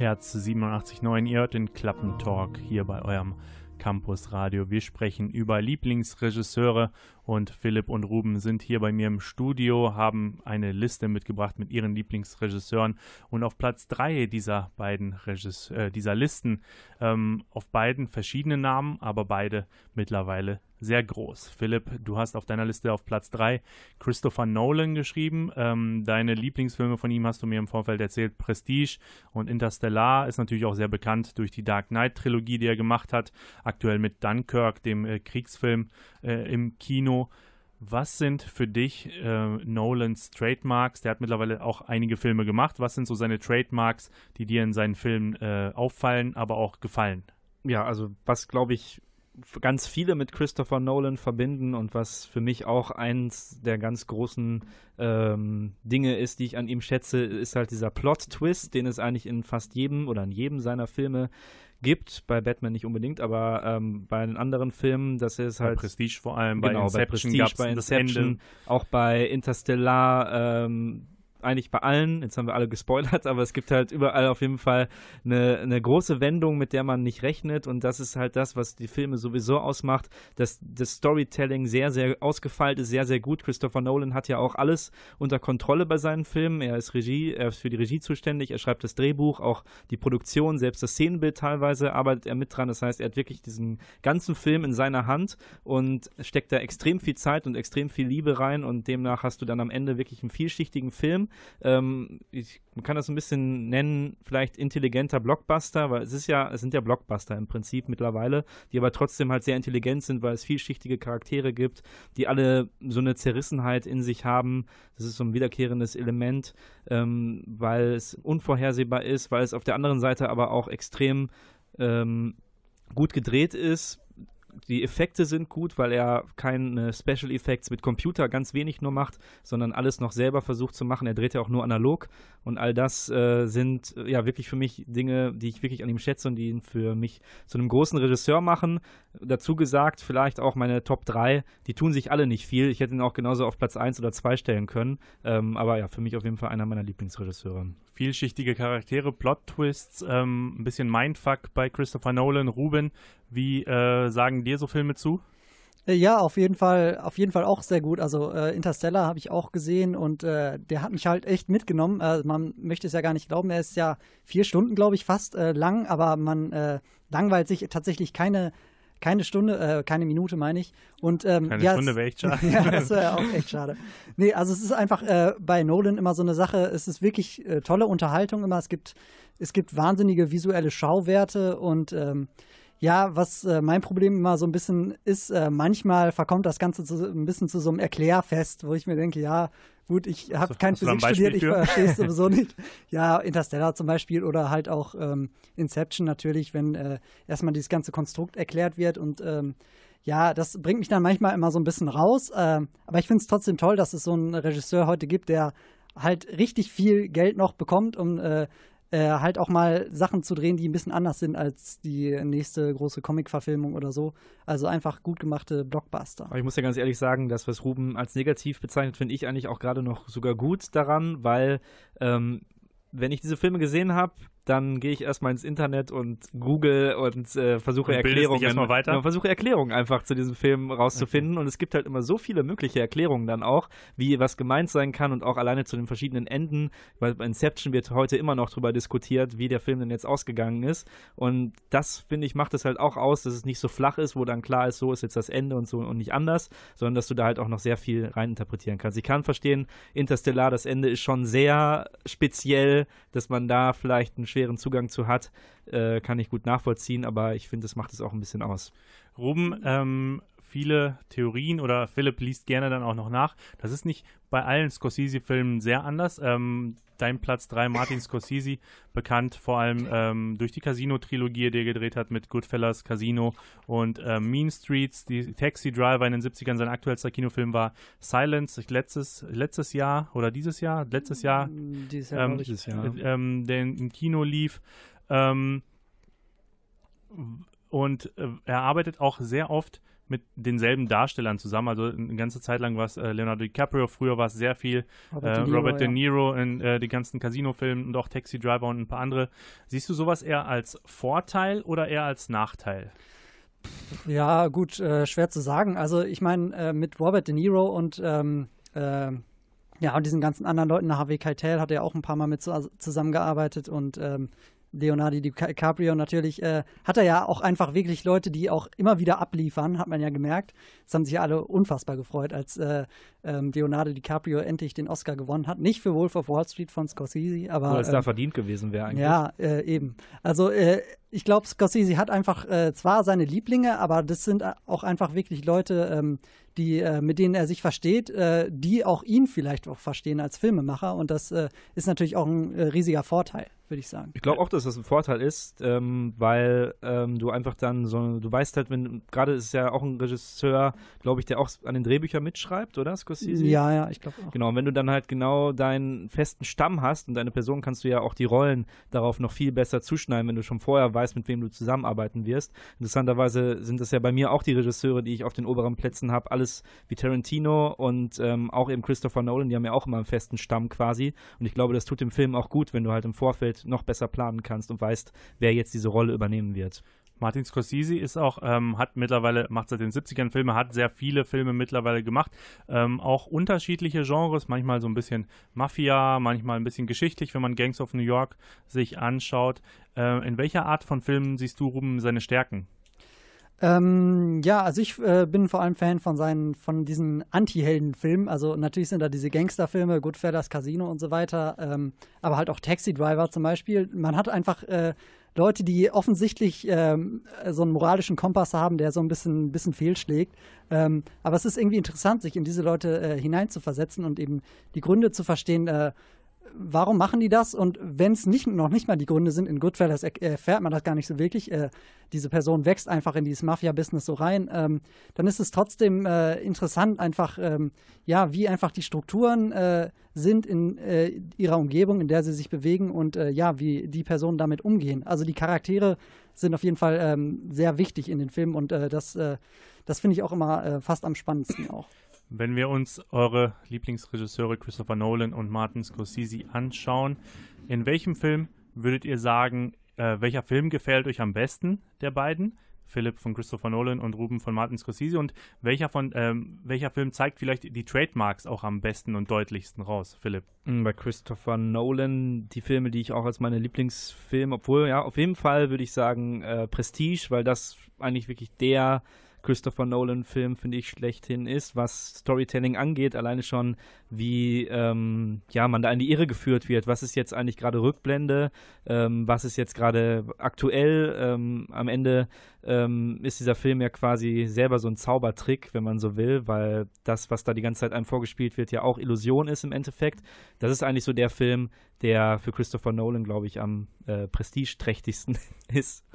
Herz 87.9, ihr hört den Klappentalk hier bei eurem Campus Radio. Wir sprechen über Lieblingsregisseure und Philipp und Ruben sind hier bei mir im Studio, haben eine Liste mitgebracht mit ihren Lieblingsregisseuren und auf Platz 3 dieser beiden Regisse äh, dieser Listen ähm, auf beiden verschiedene Namen, aber beide mittlerweile sehr groß. Philipp, du hast auf deiner Liste auf Platz 3 Christopher Nolan geschrieben. Ähm, deine Lieblingsfilme von ihm hast du mir im Vorfeld erzählt. Prestige und Interstellar ist natürlich auch sehr bekannt durch die Dark Knight-Trilogie, die er gemacht hat. Aktuell mit Dunkirk, dem äh, Kriegsfilm äh, im Kino. Was sind für dich äh, Nolans Trademarks? Der hat mittlerweile auch einige Filme gemacht. Was sind so seine Trademarks, die dir in seinen Filmen äh, auffallen, aber auch gefallen? Ja, also was glaube ich ganz viele mit Christopher Nolan verbinden und was für mich auch eins der ganz großen ähm, Dinge ist, die ich an ihm schätze, ist halt dieser Plot-Twist, den es eigentlich in fast jedem oder in jedem seiner Filme gibt. Bei Batman nicht unbedingt, aber ähm, bei den anderen Filmen, das ist halt. Bei Prestige vor allem, genau, bei Inception, bei, Prestige, bei Inception auch bei Interstellar. Ähm, eigentlich bei allen, jetzt haben wir alle gespoilert, aber es gibt halt überall auf jeden Fall eine, eine große Wendung, mit der man nicht rechnet und das ist halt das, was die Filme sowieso ausmacht, dass das Storytelling sehr, sehr ausgefeilt ist, sehr, sehr gut. Christopher Nolan hat ja auch alles unter Kontrolle bei seinen Filmen. Er ist Regie, er ist für die Regie zuständig, er schreibt das Drehbuch, auch die Produktion, selbst das Szenenbild teilweise arbeitet er mit dran. Das heißt, er hat wirklich diesen ganzen Film in seiner Hand und steckt da extrem viel Zeit und extrem viel Liebe rein und demnach hast du dann am Ende wirklich einen vielschichtigen Film, ähm, ich, man kann das ein bisschen nennen, vielleicht intelligenter Blockbuster, weil es ist ja, es sind ja Blockbuster im Prinzip mittlerweile, die aber trotzdem halt sehr intelligent sind, weil es vielschichtige Charaktere gibt, die alle so eine Zerrissenheit in sich haben. Das ist so ein wiederkehrendes Element, ähm, weil es unvorhersehbar ist, weil es auf der anderen Seite aber auch extrem ähm, gut gedreht ist, die Effekte sind gut, weil er keine Special Effects mit Computer ganz wenig nur macht, sondern alles noch selber versucht zu machen. Er dreht ja auch nur analog und all das äh, sind äh, ja wirklich für mich Dinge, die ich wirklich an ihm schätze und die ihn für mich zu einem großen Regisseur machen. Dazu gesagt, vielleicht auch meine Top 3, die tun sich alle nicht viel. Ich hätte ihn auch genauso auf Platz 1 oder 2 stellen können. Ähm, aber ja, für mich auf jeden Fall einer meiner Lieblingsregisseure. Vielschichtige Charaktere, Plot-Twists, ähm, ein bisschen Mindfuck bei Christopher Nolan. Ruben, wie äh, sagen dir so Filme zu? Äh, ja, auf jeden Fall, auf jeden Fall auch sehr gut. Also äh, Interstellar habe ich auch gesehen und äh, der hat mich halt echt mitgenommen. Äh, man möchte es ja gar nicht glauben. Er ist ja vier Stunden, glaube ich, fast äh, lang, aber man äh, langweilt sich tatsächlich keine keine Stunde, keine Minute meine ich. Und, ähm, keine ja, Stunde wäre echt schade. ja, das wäre auch echt schade. Nee, also es ist einfach bei Nolan immer so eine Sache, es ist wirklich tolle Unterhaltung immer. Es gibt, es gibt wahnsinnige visuelle Schauwerte und ähm, ja, was äh, mein Problem immer so ein bisschen ist, äh, manchmal verkommt das Ganze zu, ein bisschen zu so einem Erklärfest, wo ich mir denke, ja, gut, ich habe kein Physik studiert, ich verstehe es sowieso nicht. Ja, Interstellar zum Beispiel oder halt auch ähm, Inception natürlich, wenn äh, erstmal dieses ganze Konstrukt erklärt wird und ähm, ja, das bringt mich dann manchmal immer so ein bisschen raus. Äh, aber ich finde es trotzdem toll, dass es so einen Regisseur heute gibt, der halt richtig viel Geld noch bekommt, um äh, äh, halt auch mal Sachen zu drehen, die ein bisschen anders sind als die nächste große Comic-Verfilmung oder so. Also einfach gut gemachte Blockbuster. Aber ich muss ja ganz ehrlich sagen, das, was Ruben als negativ bezeichnet, finde ich eigentlich auch gerade noch sogar gut daran, weil ähm, wenn ich diese Filme gesehen habe, dann gehe ich erstmal ins Internet und google und äh, versuche und Erklärungen. Erstmal weiter? Ja, versuche Erklärungen einfach zu diesem Film rauszufinden. Okay. Und es gibt halt immer so viele mögliche Erklärungen dann auch, wie was gemeint sein kann und auch alleine zu den verschiedenen Enden. Weil bei Inception wird heute immer noch darüber diskutiert, wie der Film denn jetzt ausgegangen ist. Und das, finde ich, macht es halt auch aus, dass es nicht so flach ist, wo dann klar ist, so ist jetzt das Ende und so und nicht anders, sondern dass du da halt auch noch sehr viel reininterpretieren kannst. Ich kann verstehen, Interstellar, das Ende ist schon sehr speziell, dass man da vielleicht einen schweren Zugang zu hat, äh, kann ich gut nachvollziehen, aber ich finde, das macht es auch ein bisschen aus. Ruben, ähm, viele Theorien oder Philipp liest gerne dann auch noch nach. Das ist nicht bei allen Scorsese-Filmen sehr anders. Ähm, dein Platz 3, Martin Scorsese, bekannt vor allem ähm, durch die Casino-Trilogie, die er gedreht hat mit Goodfellas, Casino und äh, Mean Streets. Die Taxi Driver in den 70ern, sein aktuellster Kinofilm war Silence, letztes, letztes Jahr oder dieses Jahr, letztes Jahr, Dieses Jahr, ähm. Dieses Jahr. äh, ähm, der im Kino lief. Ähm, und äh, er arbeitet auch sehr oft mit denselben Darstellern zusammen. Also eine ganze Zeit lang war es äh, Leonardo DiCaprio, früher war es sehr viel Robert äh, De Niro, Robert De ja. Niro in äh, die ganzen Casino-Filmen und auch Taxi Driver und ein paar andere. Siehst du sowas eher als Vorteil oder eher als Nachteil? Ja, gut, äh, schwer zu sagen. Also ich meine, äh, mit Robert De Niro und ähm, äh, ja, und diesen ganzen anderen Leuten, Harvey Keitel hat er auch ein paar Mal mit zu, zusammengearbeitet und ähm, Leonardo DiCaprio natürlich, äh, hat er ja auch einfach wirklich Leute, die auch immer wieder abliefern, hat man ja gemerkt. Das haben sich ja alle unfassbar gefreut, als äh, ähm, Leonardo DiCaprio endlich den Oscar gewonnen hat. Nicht für Wolf of Wall Street von Scorsese, aber Oder es da ähm, verdient gewesen wäre eigentlich. ja, äh, eben. Also äh, ich glaube, Scorsese hat einfach äh, zwar seine Lieblinge, aber das sind auch einfach wirklich Leute, ähm, die, äh, mit denen er sich versteht, die auch ihn vielleicht auch verstehen als Filmemacher. Und das ist natürlich auch ein riesiger Vorteil, würde ich sagen. Ich glaube auch, dass das ein Vorteil ist, ähm, weil ähm, du einfach dann so, du weißt halt, wenn, gerade ist ja auch ein Regisseur, glaube ich, der auch an den Drehbüchern mitschreibt, oder, Scorsese? Ja, ja, ich glaube auch. Genau, und wenn du dann halt genau deinen festen Stamm hast und deine Person, kannst du ja auch die Rollen darauf noch viel besser zuschneiden, wenn du schon vorher weißt, mit wem du zusammenarbeiten wirst. Interessanterweise sind das ja bei mir auch die Regisseure, die ich auf den oberen Plätzen habe, alles wie Tarantino und ähm, auch eben Christopher Nolan, die haben ja auch immer einen festen Stamm quasi. Und ich glaube, das tut dem Film auch gut, wenn du halt im Vorfeld noch besser planen kannst und weißt, wer jetzt diese Rolle übernehmen wird. Martin Scorsese ist auch, ähm, hat mittlerweile, macht seit den 70ern Filme, hat sehr viele Filme mittlerweile gemacht. Ähm, auch unterschiedliche Genres, manchmal so ein bisschen Mafia, manchmal ein bisschen geschichtlich, wenn man Gangs of New York sich anschaut. Äh, in welcher Art von Filmen siehst du, Ruben, seine Stärken? Ähm, ja, also ich äh, bin vor allem Fan von seinen, von diesen Anti-Helden-Filmen. Also natürlich sind da diese Gangsterfilme, Goodfellas, Casino und so weiter, ähm, aber halt auch Taxi Driver zum Beispiel. Man hat einfach äh, Leute, die offensichtlich ähm, so einen moralischen Kompass haben, der so ein bisschen, ein bisschen fehlschlägt. Ähm, aber es ist irgendwie interessant, sich in diese Leute äh, hineinzuversetzen und eben die Gründe zu verstehen, äh, warum machen die das? Und wenn es nicht, noch nicht mal die Gründe sind, in Goodfellas er, erfährt man das gar nicht so wirklich. Äh, diese Person wächst einfach in dieses Mafia-Business so rein. Ähm, dann ist es trotzdem äh, interessant, einfach, ähm, ja, wie einfach die Strukturen äh, sind in äh, ihrer Umgebung, in der sie sich bewegen und äh, ja, wie die Personen damit umgehen. Also die Charaktere sind auf jeden Fall ähm, sehr wichtig in den Filmen und äh, das, das finde ich auch immer fast am spannendsten auch. Wenn wir uns eure Lieblingsregisseure Christopher Nolan und Martin Scorsese anschauen, in welchem Film würdet ihr sagen, äh, welcher Film gefällt euch am besten der beiden? Philipp von Christopher Nolan und Ruben von Martin Scorsese und welcher von ähm, welcher Film zeigt vielleicht die Trademarks auch am besten und deutlichsten raus, Philipp? Mm, Bei Christopher Nolan die Filme, die ich auch als meine Lieblingsfilme, obwohl ja, auf jeden Fall würde ich sagen äh, Prestige, weil das eigentlich wirklich der Christopher Nolan-Film, finde ich, schlechthin ist, was Storytelling angeht. Alleine schon, wie ähm, ja, man da in die Irre geführt wird. Was ist jetzt eigentlich gerade Rückblende? Ähm, was ist jetzt gerade aktuell? Ähm, am Ende ähm, ist dieser Film ja quasi selber so ein Zaubertrick, wenn man so will, weil das, was da die ganze Zeit einem vorgespielt wird, ja auch Illusion ist im Endeffekt. Das ist eigentlich so der Film, der für Christopher Nolan, glaube ich, am äh, prestigeträchtigsten ist.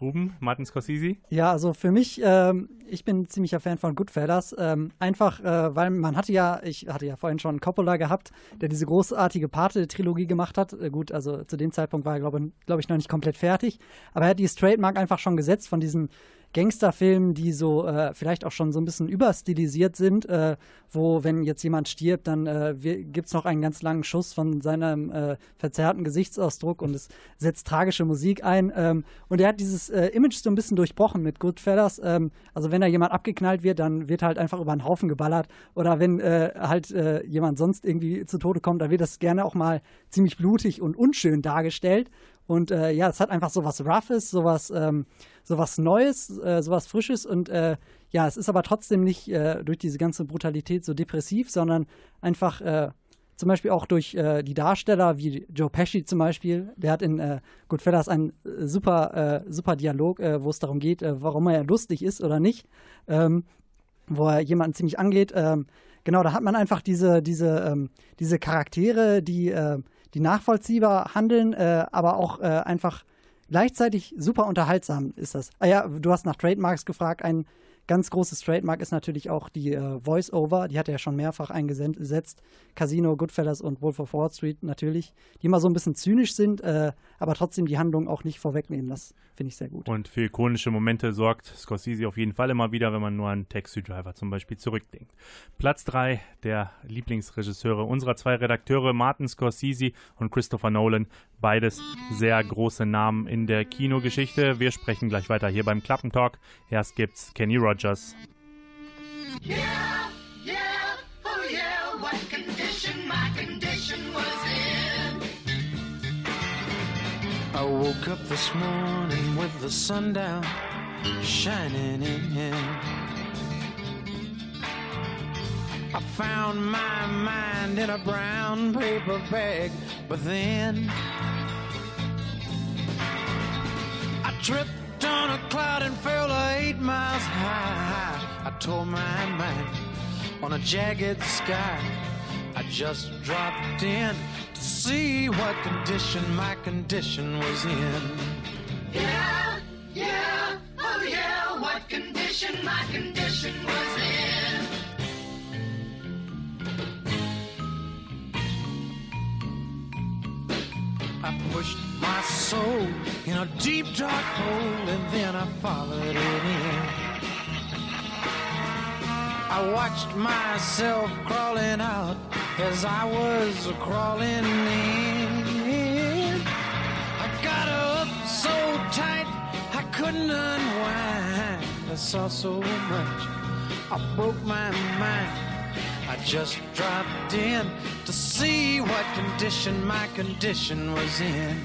Ruben, Martin Scorsese? Ja, also für mich, ähm, ich bin ein ziemlicher Fan von Goodfellas. Ähm, einfach, äh, weil man hatte ja, ich hatte ja vorhin schon Coppola gehabt, der diese großartige Pate-Trilogie gemacht hat. Äh, gut, also zu dem Zeitpunkt war er, glaube glaub ich, noch nicht komplett fertig. Aber er hat dieses Trademark einfach schon gesetzt von diesen Gangsterfilmen, die so äh, vielleicht auch schon so ein bisschen überstilisiert sind, äh, wo, wenn jetzt jemand stirbt, dann äh, gibt es noch einen ganz langen Schuss von seinem äh, verzerrten Gesichtsausdruck und es setzt tragische Musik ein. Ähm, und er hat dieses äh, Image so ein bisschen durchbrochen mit Goodfellas. Ähm, also wenn da jemand abgeknallt wird, dann wird halt einfach über einen Haufen geballert. Oder wenn äh, halt äh, jemand sonst irgendwie zu Tode kommt, dann wird das gerne auch mal ziemlich blutig und unschön dargestellt. Und äh, ja, es hat einfach so was Roughes, sowas, ähm, sowas Neues, äh, sowas Frisches und äh, ja, es ist aber trotzdem nicht äh, durch diese ganze Brutalität so depressiv, sondern einfach äh, zum Beispiel auch durch äh, die Darsteller, wie Joe Pesci zum Beispiel. Der hat in Goodfellas einen super, super Dialog, wo es darum geht, warum er lustig ist oder nicht. Ähm, wo er jemanden ziemlich angeht. Ähm, genau, da hat man einfach diese, diese, ähm, diese Charaktere, die, die nachvollziehbar handeln, äh, aber auch äh, einfach gleichzeitig super unterhaltsam ist das. Ah ja, du hast nach Trademarks gefragt. Ein Ganz großes Trademark ist natürlich auch die äh, Voice-Over, die hat er ja schon mehrfach eingesetzt. Casino, Goodfellas und Wolf of Wall Street natürlich, die immer so ein bisschen zynisch sind, äh, aber trotzdem die Handlung auch nicht vorwegnehmen. Das finde ich sehr gut. Und für ikonische Momente sorgt Scorsese auf jeden Fall immer wieder, wenn man nur an Taxi Driver zum Beispiel zurückdenkt. Platz 3 der Lieblingsregisseure unserer zwei Redakteure, Martin Scorsese und Christopher Nolan. Beides sehr große Namen in der Kinogeschichte. Wir sprechen gleich weiter hier beim Klappentalk. Erst gibt's Kenny Rogers. Yeah, yeah, oh yeah, what condition my condition was in. I woke up this morning with the sun down shining in. I found my mind in a brown paper bag, but then I tripped on a cloud and fell eight miles high. I tore my mind on a jagged sky. I just dropped in to see what condition my condition was in. Yeah, yeah, oh yeah, what condition my condition was in. I pushed my soul in a deep dark hole and then I followed it in. I watched myself crawling out as I was crawling in. I got up so tight I couldn't unwind. I saw so much, I broke my mind. I just dropped in to see what condition my condition was in.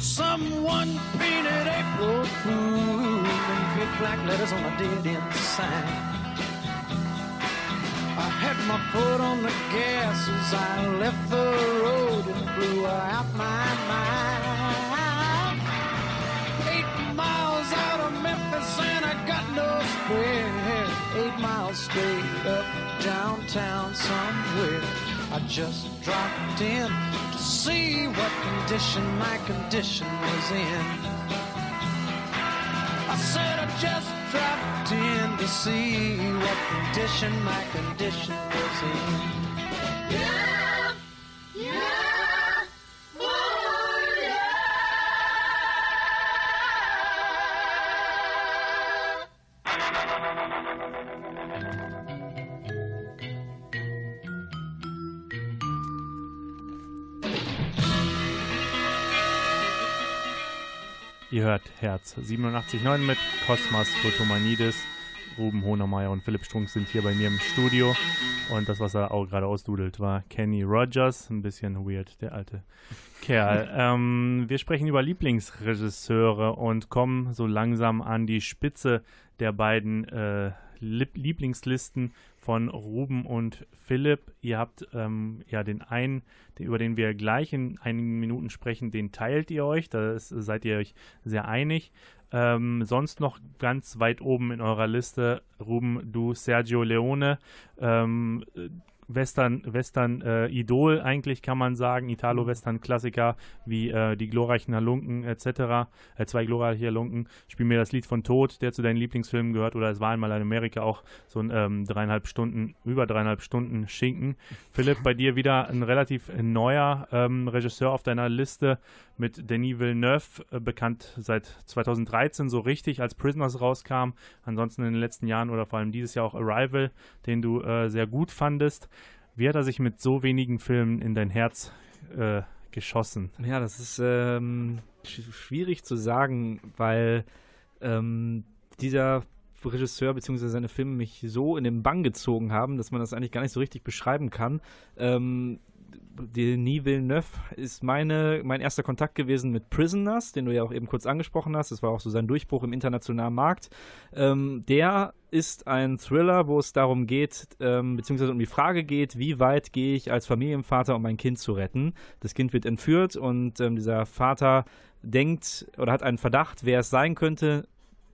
Someone painted April Fool in big black letters on a dead end sign. I had my foot on the gas as I left the road and blew out my mind. Eight miles out of Memphis and I got no spare. Eight miles straight up downtown somewhere. I just dropped in to see what condition my condition was in. I said I just dropped in to see what condition my condition was in. Yeah, Ihr hört Herz 87.9 mit Kosmas Fotomanidis. Ruben Hohnermeier und Philipp Strunk sind hier bei mir im Studio. Und das, was er auch gerade ausdudelt, war Kenny Rogers. Ein bisschen weird, der alte Kerl. ähm, wir sprechen über Lieblingsregisseure und kommen so langsam an die Spitze der beiden äh, Lieb Lieblingslisten von Ruben und Philipp. Ihr habt ähm, ja den einen, über den wir gleich in einigen Minuten sprechen, den teilt ihr euch. Da ist, seid ihr euch sehr einig. Ähm, sonst noch ganz weit oben in eurer Liste, Ruben, du Sergio Leone. Ähm, Western, Western äh, Idol eigentlich kann man sagen, Italo-Western-Klassiker wie äh, die glorreichen Halunken etc., äh, zwei glorreiche Halunken, spiel mir das Lied von Tod, der zu deinen Lieblingsfilmen gehört oder es war einmal in Amerika auch so ein ähm, dreieinhalb Stunden, über dreieinhalb Stunden Schinken. Philipp, bei dir wieder ein relativ neuer ähm, Regisseur auf deiner Liste mit Denis Villeneuve, äh, bekannt seit 2013 so richtig, als Prisoners rauskam, ansonsten in den letzten Jahren oder vor allem dieses Jahr auch Arrival, den du äh, sehr gut fandest. Wie hat er sich mit so wenigen Filmen in dein Herz äh, geschossen? Ja, das ist ähm, sch schwierig zu sagen, weil ähm, dieser Regisseur bzw. seine Filme mich so in den Bann gezogen haben, dass man das eigentlich gar nicht so richtig beschreiben kann. Ähm, Denis Villeneuve ist meine, mein erster Kontakt gewesen mit Prisoners, den du ja auch eben kurz angesprochen hast. Das war auch so sein Durchbruch im internationalen Markt. Ähm, der ist ein Thriller, wo es darum geht, ähm, beziehungsweise um die Frage geht, wie weit gehe ich als Familienvater, um mein Kind zu retten. Das Kind wird entführt und ähm, dieser Vater denkt oder hat einen Verdacht, wer es sein könnte,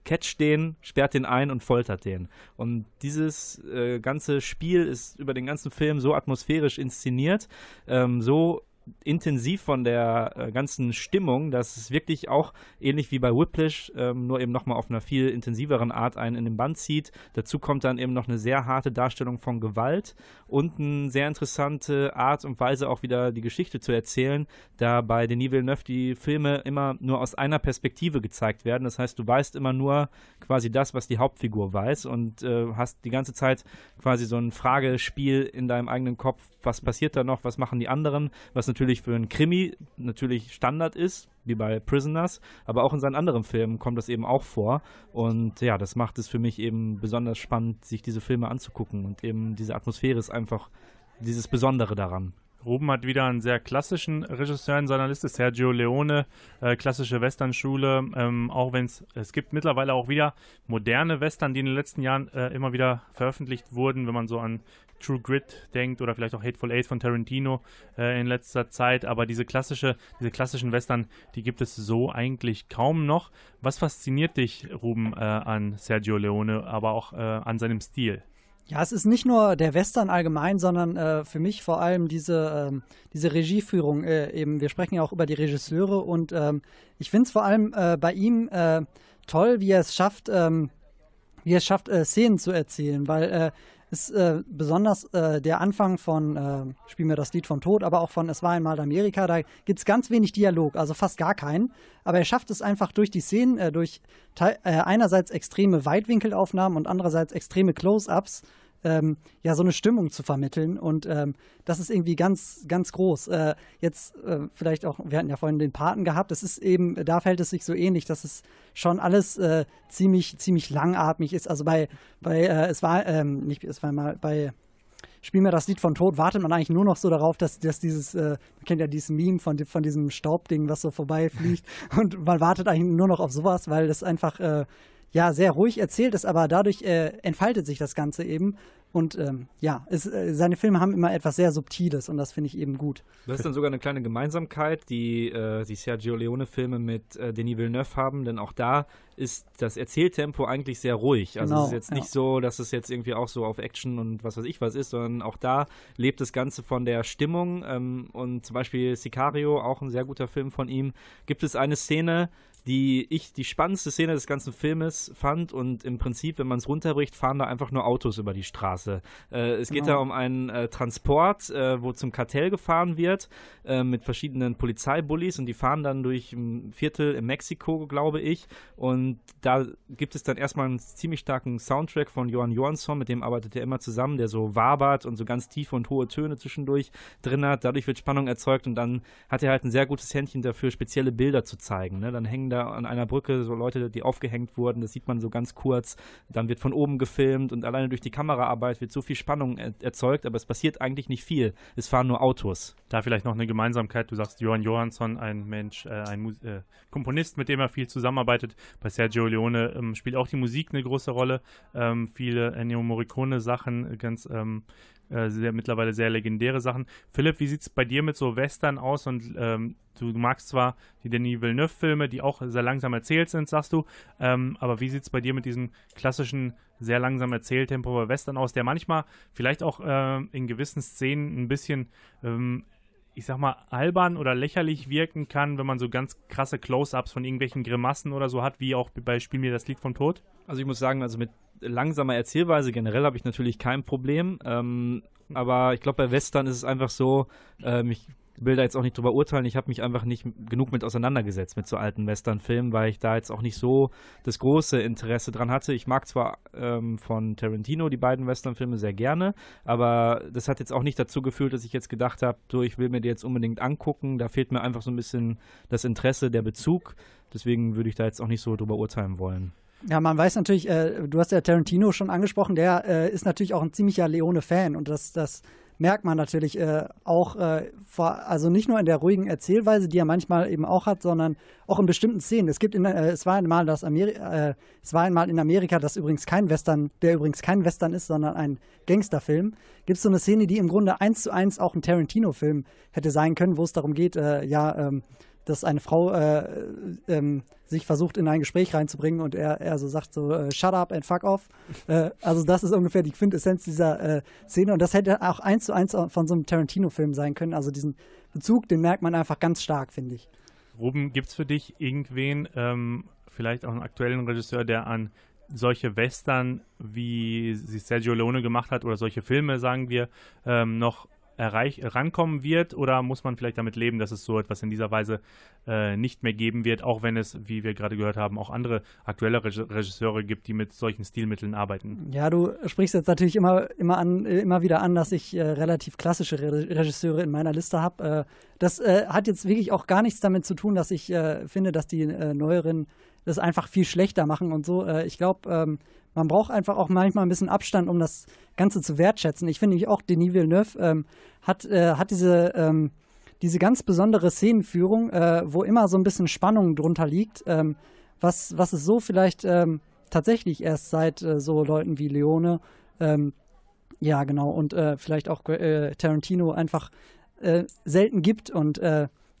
catcht den, sperrt den ein und foltert den. Und dieses äh, ganze Spiel ist über den ganzen Film so atmosphärisch inszeniert, ähm, so intensiv von der äh, ganzen Stimmung, dass es wirklich auch ähnlich wie bei Whiplash, ähm, nur eben nochmal auf einer viel intensiveren Art einen in den Band zieht. Dazu kommt dann eben noch eine sehr harte Darstellung von Gewalt und eine sehr interessante Art und Weise auch wieder die Geschichte zu erzählen, da bei Denis Villeneuve die Filme immer nur aus einer Perspektive gezeigt werden. Das heißt, du weißt immer nur quasi das, was die Hauptfigur weiß und äh, hast die ganze Zeit quasi so ein Fragespiel in deinem eigenen Kopf, was passiert da noch, was machen die anderen, was natürlich für einen Krimi natürlich Standard ist, wie bei Prisoners, aber auch in seinen anderen Filmen kommt das eben auch vor. Und ja, das macht es für mich eben besonders spannend, sich diese Filme anzugucken. Und eben diese Atmosphäre ist einfach dieses Besondere daran. Ruben hat wieder einen sehr klassischen Regisseur in seiner Liste, Sergio Leone, äh, klassische Westernschule, ähm, auch wenn es, es gibt mittlerweile auch wieder moderne Western, die in den letzten Jahren äh, immer wieder veröffentlicht wurden, wenn man so an True Grit denkt oder vielleicht auch Hateful Eight von Tarantino äh, in letzter Zeit, aber diese klassische, diese klassischen Western, die gibt es so eigentlich kaum noch. Was fasziniert dich, Ruben, äh, an Sergio Leone, aber auch äh, an seinem Stil? Ja, es ist nicht nur der Western allgemein, sondern äh, für mich vor allem diese, ähm, diese Regieführung. Äh, eben, wir sprechen ja auch über die Regisseure und ähm, ich finde es vor allem äh, bei ihm äh, toll, wie er es schafft, ähm, wie er es schafft, äh, Szenen zu erzählen, weil äh, ist äh, besonders äh, der Anfang von äh, Spiel mir das Lied vom Tod, aber auch von Es war einmal Amerika. Da gibt es ganz wenig Dialog, also fast gar keinen. Aber er schafft es einfach durch die Szenen, äh, durch äh, einerseits extreme Weitwinkelaufnahmen und andererseits extreme Close-ups, ähm, ja, so eine Stimmung zu vermitteln. Und ähm, das ist irgendwie ganz, ganz groß. Äh, jetzt äh, vielleicht auch, wir hatten ja vorhin den Paten gehabt, es ist eben, da fällt es sich so ähnlich, dass es schon alles äh, ziemlich, ziemlich langatmig ist. Also bei, bei äh, es war, ähm, nicht, es war mal bei Spiel mir das Lied von Tod, wartet man eigentlich nur noch so darauf, dass, dass dieses, äh, man kennt ja dieses Meme von, von diesem Staubding, was so vorbeifliegt. und man wartet eigentlich nur noch auf sowas, weil das einfach äh, ja sehr ruhig erzählt ist, aber dadurch äh, entfaltet sich das Ganze eben. Und ähm, ja, es, äh, seine Filme haben immer etwas sehr Subtiles und das finde ich eben gut. Das ist dann sogar eine kleine Gemeinsamkeit, die äh, die Sergio Leone-Filme mit äh, Denis Villeneuve haben, denn auch da ist das Erzähltempo eigentlich sehr ruhig. Also Genau, es ist jetzt nicht ja. so, dass es jetzt irgendwie auch so auf Action und was weiß ich was ist, sondern auch da lebt das Ganze von der Stimmung. Ähm, und zum Beispiel Sicario, auch ein sehr guter Film von ihm, gibt es eine Szene, die ich die spannendste Szene des ganzen Filmes fand und im Prinzip, wenn man es runterbricht, fahren da einfach nur Autos über die Straße. Äh, es geht Genau. da um einen äh, Transport, äh, wo zum Kartell gefahren wird äh, mit verschiedenen Polizeibullis und die fahren dann durch ein Viertel in Mexiko, glaube ich. Und da gibt es dann erstmal einen ziemlich starken Soundtrack von Johan Johansson, mit dem arbeitet er immer zusammen, der so wabert und so ganz tiefe und hohe Töne zwischendurch drin hat. Dadurch wird Spannung erzeugt und dann hat er halt ein sehr gutes Händchen dafür, spezielle Bilder zu zeigen. Ne? Dann hängen da an einer Brücke so Leute, die aufgehängt wurden, das sieht man so ganz kurz. Dann wird von oben gefilmt und alleine durch die Kameraarbeit wird so viel Spannung er erzeugt, aber es passiert eigentlich nicht viel. Es fahren nur Autos. Da vielleicht noch eine Gemeinsamkeit. Du sagst Johann Johansson, ein Mensch, äh, ein Mus äh, Komponist, mit dem er viel zusammenarbeitet. Bei Sergio Leone ähm, spielt auch die Musik eine große Rolle. Ähm, viele Ennio Morricone-Sachen, ganz, ähm, äh, sehr, mittlerweile sehr legendäre Sachen. Philipp, wie sieht es bei dir mit so Western aus? Und ähm, du, du, magst zwar die Denis Villeneuve-Filme, die auch sehr langsam erzählt sind, sagst du, ähm, aber wie sieht es bei dir mit diesem klassischen, sehr langsam Erzähltempo bei Western aus, der manchmal vielleicht auch äh, in gewissen Szenen ein bisschen ähm, ich sag mal, albern oder lächerlich wirken kann, wenn man so ganz krasse Close-ups von irgendwelchen Grimassen oder so hat, wie auch bei Spiel mir das Lied vom Tod? Also ich muss sagen, also mit langsamer Erzählweise generell habe ich natürlich kein Problem. Ähm, aber ich glaube, bei Western ist es einfach so, ähm, ich will da jetzt auch nicht drüber urteilen. Ich habe mich einfach nicht genug mit auseinandergesetzt mit so alten Western-Filmen, weil ich da jetzt auch nicht so das große Interesse dran hatte. Ich mag zwar ähm, von Tarantino die beiden Western-Filme sehr gerne, aber das hat jetzt auch nicht dazu geführt, dass ich jetzt gedacht habe, so ich will mir die jetzt unbedingt angucken. Da fehlt mir einfach so ein bisschen das Interesse, der Bezug. Deswegen würde ich da jetzt auch nicht so drüber urteilen wollen. Ja, man weiß natürlich, äh, du hast ja Tarantino schon angesprochen, der äh, ist natürlich auch ein ziemlicher Leone-Fan und das, das merkt man natürlich äh, auch, äh, vor, also nicht nur in der ruhigen Erzählweise, die er manchmal eben auch hat, sondern auch in bestimmten Szenen. Es gibt in, äh, es war einmal das Ameri äh, es war einmal in Amerika, das übrigens kein Western, der übrigens kein Western ist, sondern ein Gangsterfilm. Gibt es so eine Szene, die im Grunde eins zu eins auch ein Tarantino-Film hätte sein können, wo es darum geht, äh, ja, ähm, dass eine Frau äh, ähm, sich versucht in ein Gespräch reinzubringen und er, er so sagt so äh, shut up and fuck off. Äh, also das ist ungefähr die Quintessenz dieser äh, Szene und das hätte auch eins zu eins von so einem Tarantino-Film sein können. Also diesen Bezug, den merkt man einfach ganz stark, finde ich. Ruben, gibt es für dich irgendwen, ähm, vielleicht auch einen aktuellen Regisseur, der an solche Western, wie sie Sergio Leone gemacht hat, oder solche Filme, sagen wir, ähm, noch erreich, rankommen wird oder muss man vielleicht damit leben, dass es so etwas in dieser Weise äh, nicht mehr geben wird, auch wenn es, wie wir gerade gehört haben, auch andere aktuelle Regisseure gibt, die mit solchen Stilmitteln arbeiten? Ja, du sprichst jetzt natürlich immer, immer, an, immer wieder an, dass ich äh, relativ klassische Re Regisseure in meiner Liste habe. Äh, das äh, hat jetzt wirklich auch gar nichts damit zu tun, dass ich äh, finde, dass die äh, neueren das einfach viel schlechter machen und so. ich glaube, ähm, man braucht einfach auch manchmal ein bisschen Abstand, um das Ganze zu wertschätzen. Ich finde auch, Denis Villeneuve ähm, hat, äh, hat diese, ähm, diese ganz besondere Szenenführung, äh, wo immer so ein bisschen Spannung drunter liegt, ähm, was, was es so vielleicht ähm, tatsächlich erst seit äh, so Leuten wie Leone, ähm, ja genau, und äh, vielleicht auch äh, Tarantino einfach äh, selten gibt. Und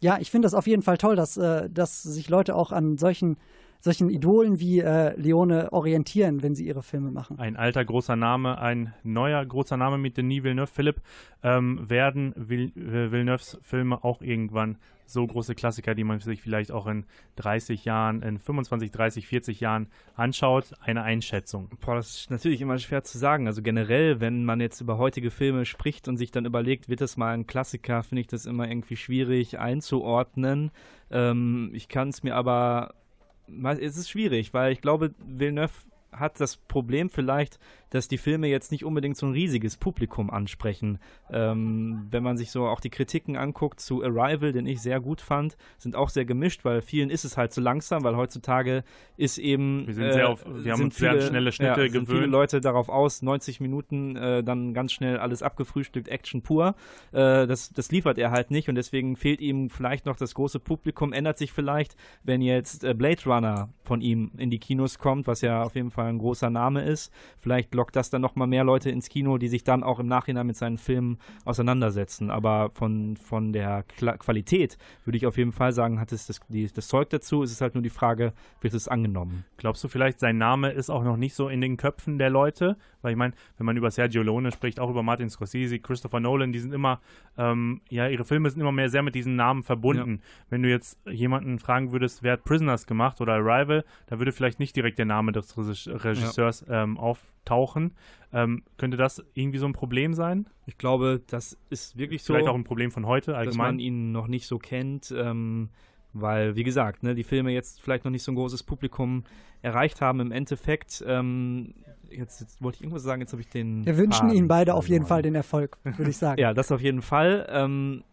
ja, ich finde das auf jeden Fall toll, dass, dass sich Leute auch an solchen solchen Idolen wie äh, Leone orientieren, wenn sie ihre Filme machen. Ein alter großer Name, ein neuer großer Name mit Denis Villeneuve. Philipp, ähm, werden Vill äh, Villeneuves Filme auch irgendwann so große Klassiker, die man sich vielleicht auch in 30 Jahren, in 25, 30, 40 Jahren anschaut? Eine Einschätzung? Boah, das ist natürlich immer schwer zu sagen. Also generell, wenn man jetzt über heutige Filme spricht und sich dann überlegt, wird das mal ein Klassiker, finde ich das immer irgendwie schwierig einzuordnen. Ähm, ich kann es mir aber es ist schwierig, weil ich glaube, Villeneuve hat das Problem vielleicht, dass die Filme jetzt nicht unbedingt so ein riesiges Publikum ansprechen. Ähm, wenn man sich so auch die Kritiken anguckt zu Arrival, den ich sehr gut fand, sind auch sehr gemischt, weil vielen ist es halt zu langsam, weil heutzutage ist eben. Wir, sind äh, sehr auf, wir haben uns sehr schnelle Schnitte ja, gewöhnt. viele Leute darauf aus, 90 Minuten äh, dann ganz schnell alles abgefrühstückt, Action pur. Äh, das, das liefert er halt nicht und deswegen fehlt ihm vielleicht noch das große Publikum. Ändert sich vielleicht, wenn jetzt äh, Blade Runner von ihm in die Kinos kommt, was ja auf jeden Fall ein großer Name ist. Vielleicht lockt das dann nochmal mehr Leute ins Kino, die sich dann auch im Nachhinein mit seinen Filmen auseinandersetzen. Aber von, von der Kla Qualität würde ich auf jeden Fall sagen, hat es das, die, das Zeug dazu. Es ist halt nur die Frage, wird es angenommen? Glaubst du vielleicht, sein Name ist auch noch nicht so in den Köpfen der Leute? Weil ich meine, wenn man über Sergio Leone spricht, auch über Martin Scorsese, Christopher Nolan, die sind immer, ähm, ja, ihre Filme sind immer mehr sehr mit diesen Namen verbunden. Ja. Wenn du jetzt jemanden fragen würdest, wer hat Prisoners gemacht oder Arrival, da würde vielleicht nicht direkt der Name des Regisseurs ja. ähm, auftauchen. Ähm, könnte das irgendwie so ein Problem sein? Ich glaube, das ist wirklich so. Vielleicht auch ein Problem von heute allgemein. Dass man ihn noch nicht so kennt. Ähm, weil, wie gesagt, ne, die Filme jetzt vielleicht noch nicht so ein großes Publikum erreicht haben. Im Endeffekt, ähm, jetzt, jetzt, wollte ich irgendwas sagen, jetzt habe ich den. Wir wünschen Ihnen beide auf jeden Fall den Erfolg, würde ich sagen. ja, das auf jeden Fall. Ähm,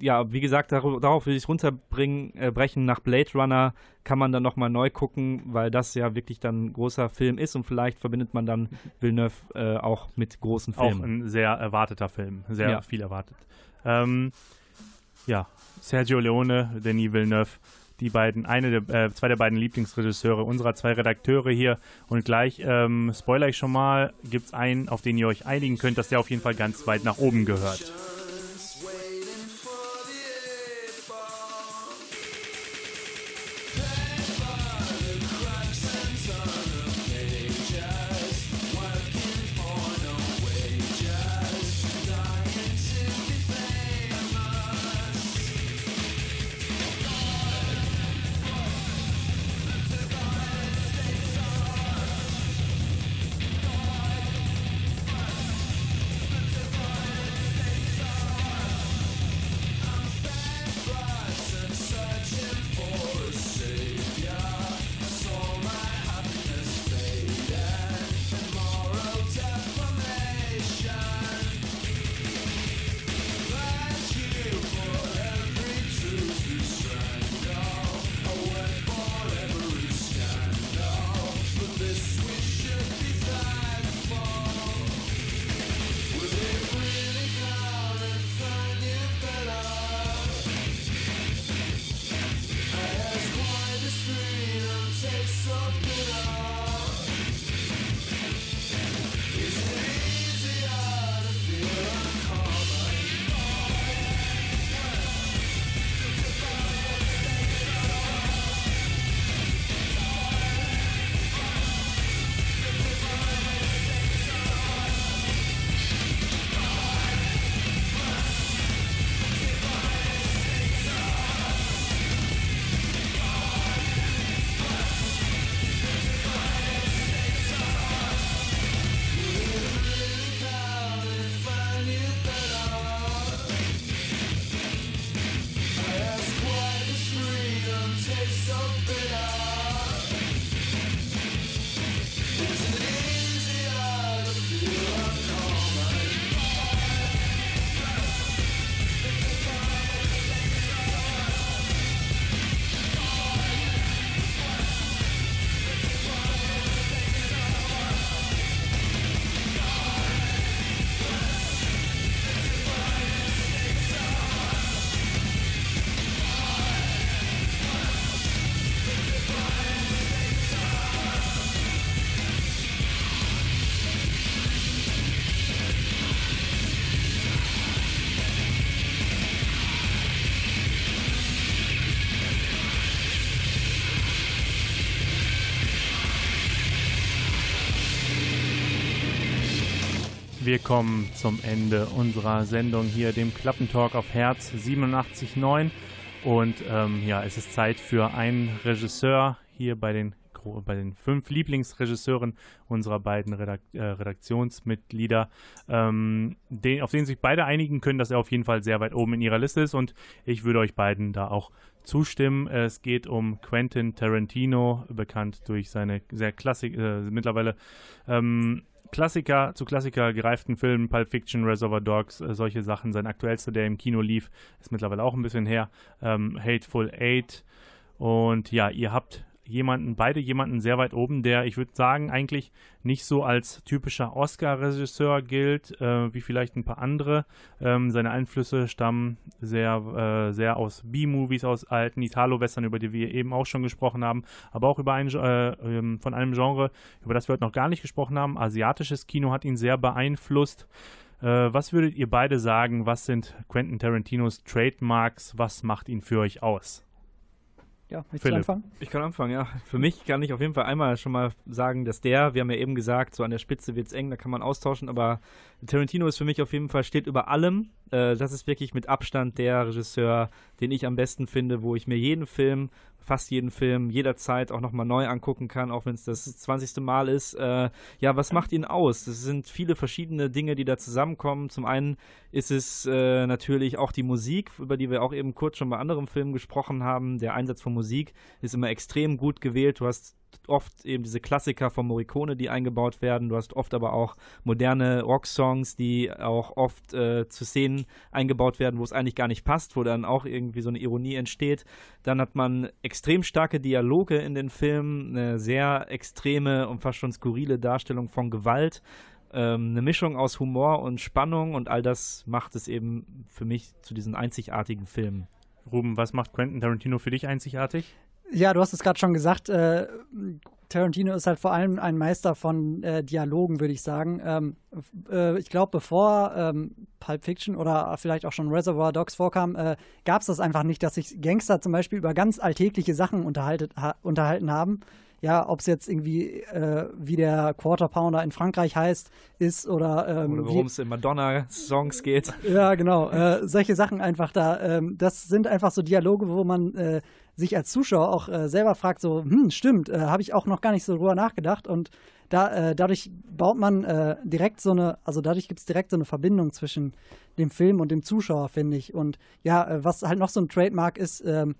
ja, wie gesagt, darauf, darauf will ich es runterbringen, äh, brechen. Nach Blade Runner kann man dann nochmal neu gucken, weil das ja wirklich dann ein großer Film ist und vielleicht verbindet man dann Villeneuve äh, auch mit großen Filmen. Auch ein sehr erwarteter Film, sehr ja. viel erwartet. Ähm, ja, Sergio Leone, Denis Villeneuve, die beiden, eine der, äh, zwei der beiden Lieblingsregisseure unserer zwei Redakteure hier. Und gleich, ähm, spoiler ich schon mal, gibt es einen, auf den ihr euch einigen könnt, dass der auf jeden Fall ganz weit nach oben gehört. Wir kommen zum Ende unserer Sendung hier, dem Klappentalk auf Herz 87.9. Und ähm, ja, es ist Zeit für einen Regisseur hier bei den, bei den fünf Lieblingsregisseuren unserer beiden Redak äh, Redaktionsmitglieder, ähm, den, auf den sich beide einigen können, dass er auf jeden Fall sehr weit oben in ihrer Liste ist. Und ich würde euch beiden da auch zustimmen. Es geht um Quentin Tarantino, bekannt durch seine sehr klassik, äh, mittlerweile ähm, Klassiker zu Klassiker gereiften Filmen, Pulp Fiction, Reservoir Dogs, äh, solche Sachen. Sein aktuellster, der im Kino lief, ist mittlerweile auch ein bisschen her. Ähm, Hateful Eight. Und ja, ihr habt jemanden, beide jemanden sehr weit oben, der, ich würde sagen, eigentlich nicht so als typischer Oscar-Regisseur gilt, äh, wie vielleicht ein paar andere. Ähm, seine Einflüsse stammen sehr, äh, sehr aus B-Movies, aus alten Italo-Western, über die wir eben auch schon gesprochen haben, aber auch über ein, äh, ähm, von einem Genre, über das wir heute noch gar nicht gesprochen haben. Asiatisches Kino hat ihn sehr beeinflusst. Äh, was würdet ihr beide sagen? Was sind Quentin Tarantinos Trademarks? Was macht ihn für euch aus? Ja, willst Philipp. du anfangen? Ich kann anfangen, ja. Für mich kann ich auf jeden Fall einmal schon mal sagen, dass der, wir haben ja eben gesagt, so an der Spitze wird es eng, da kann man austauschen, aber Tarantino ist für mich auf jeden Fall, steht über allem. Äh, das ist wirklich mit Abstand der Regisseur, den ich am besten finde, wo ich mir jeden Film fast jeden Film jederzeit auch nochmal neu angucken kann, auch wenn es das 20. Mal ist. Äh, ja, was macht ihn aus? Es sind viele verschiedene Dinge, die da zusammenkommen. Zum einen ist es äh, natürlich auch die Musik, über die wir auch eben kurz schon bei anderen Filmen gesprochen haben. Der Einsatz von Musik ist immer extrem gut gewählt. Du hast oft eben diese Klassiker von Morricone, die eingebaut werden. Du hast oft aber auch moderne Rocksongs, die auch oft äh, zu Szenen eingebaut werden, wo es eigentlich gar nicht passt, wo dann auch irgendwie so eine Ironie entsteht. Dann hat man extrem starke Dialoge in den Filmen, eine sehr extreme und fast schon skurrile Darstellung von Gewalt. Ähm, eine Mischung aus Humor und Spannung und all das macht es eben für mich zu diesen einzigartigen Filmen. Ruben, was macht Quentin Tarantino für dich einzigartig? Ja, du hast es gerade schon gesagt. Äh, Tarantino ist halt vor allem ein Meister von äh, Dialogen, würde ich sagen. Ähm, äh, ich glaube, bevor ähm, Pulp Fiction oder vielleicht auch schon Reservoir Dogs vorkam, äh, gab es das einfach nicht, dass sich Gangster zum Beispiel über ganz alltägliche Sachen ha unterhalten haben. Ja, ob es jetzt irgendwie äh, wie der Quarter Pounder in Frankreich heißt, ist oder. Ähm, oder worum es in Madonna-Songs geht. Ja, genau. Äh, solche Sachen einfach da. Ähm, das sind einfach so Dialoge, wo man äh, sich als Zuschauer auch äh, selber fragt, so, hm, stimmt, äh, habe ich auch noch gar nicht so drüber nachgedacht. Und da, äh, dadurch baut man direkt so eine, also dadurch gibt es direkt so eine Verbindung zwischen dem Film und dem Zuschauer, finde ich. Und ja, was halt noch so ein Trademark ist, ähm,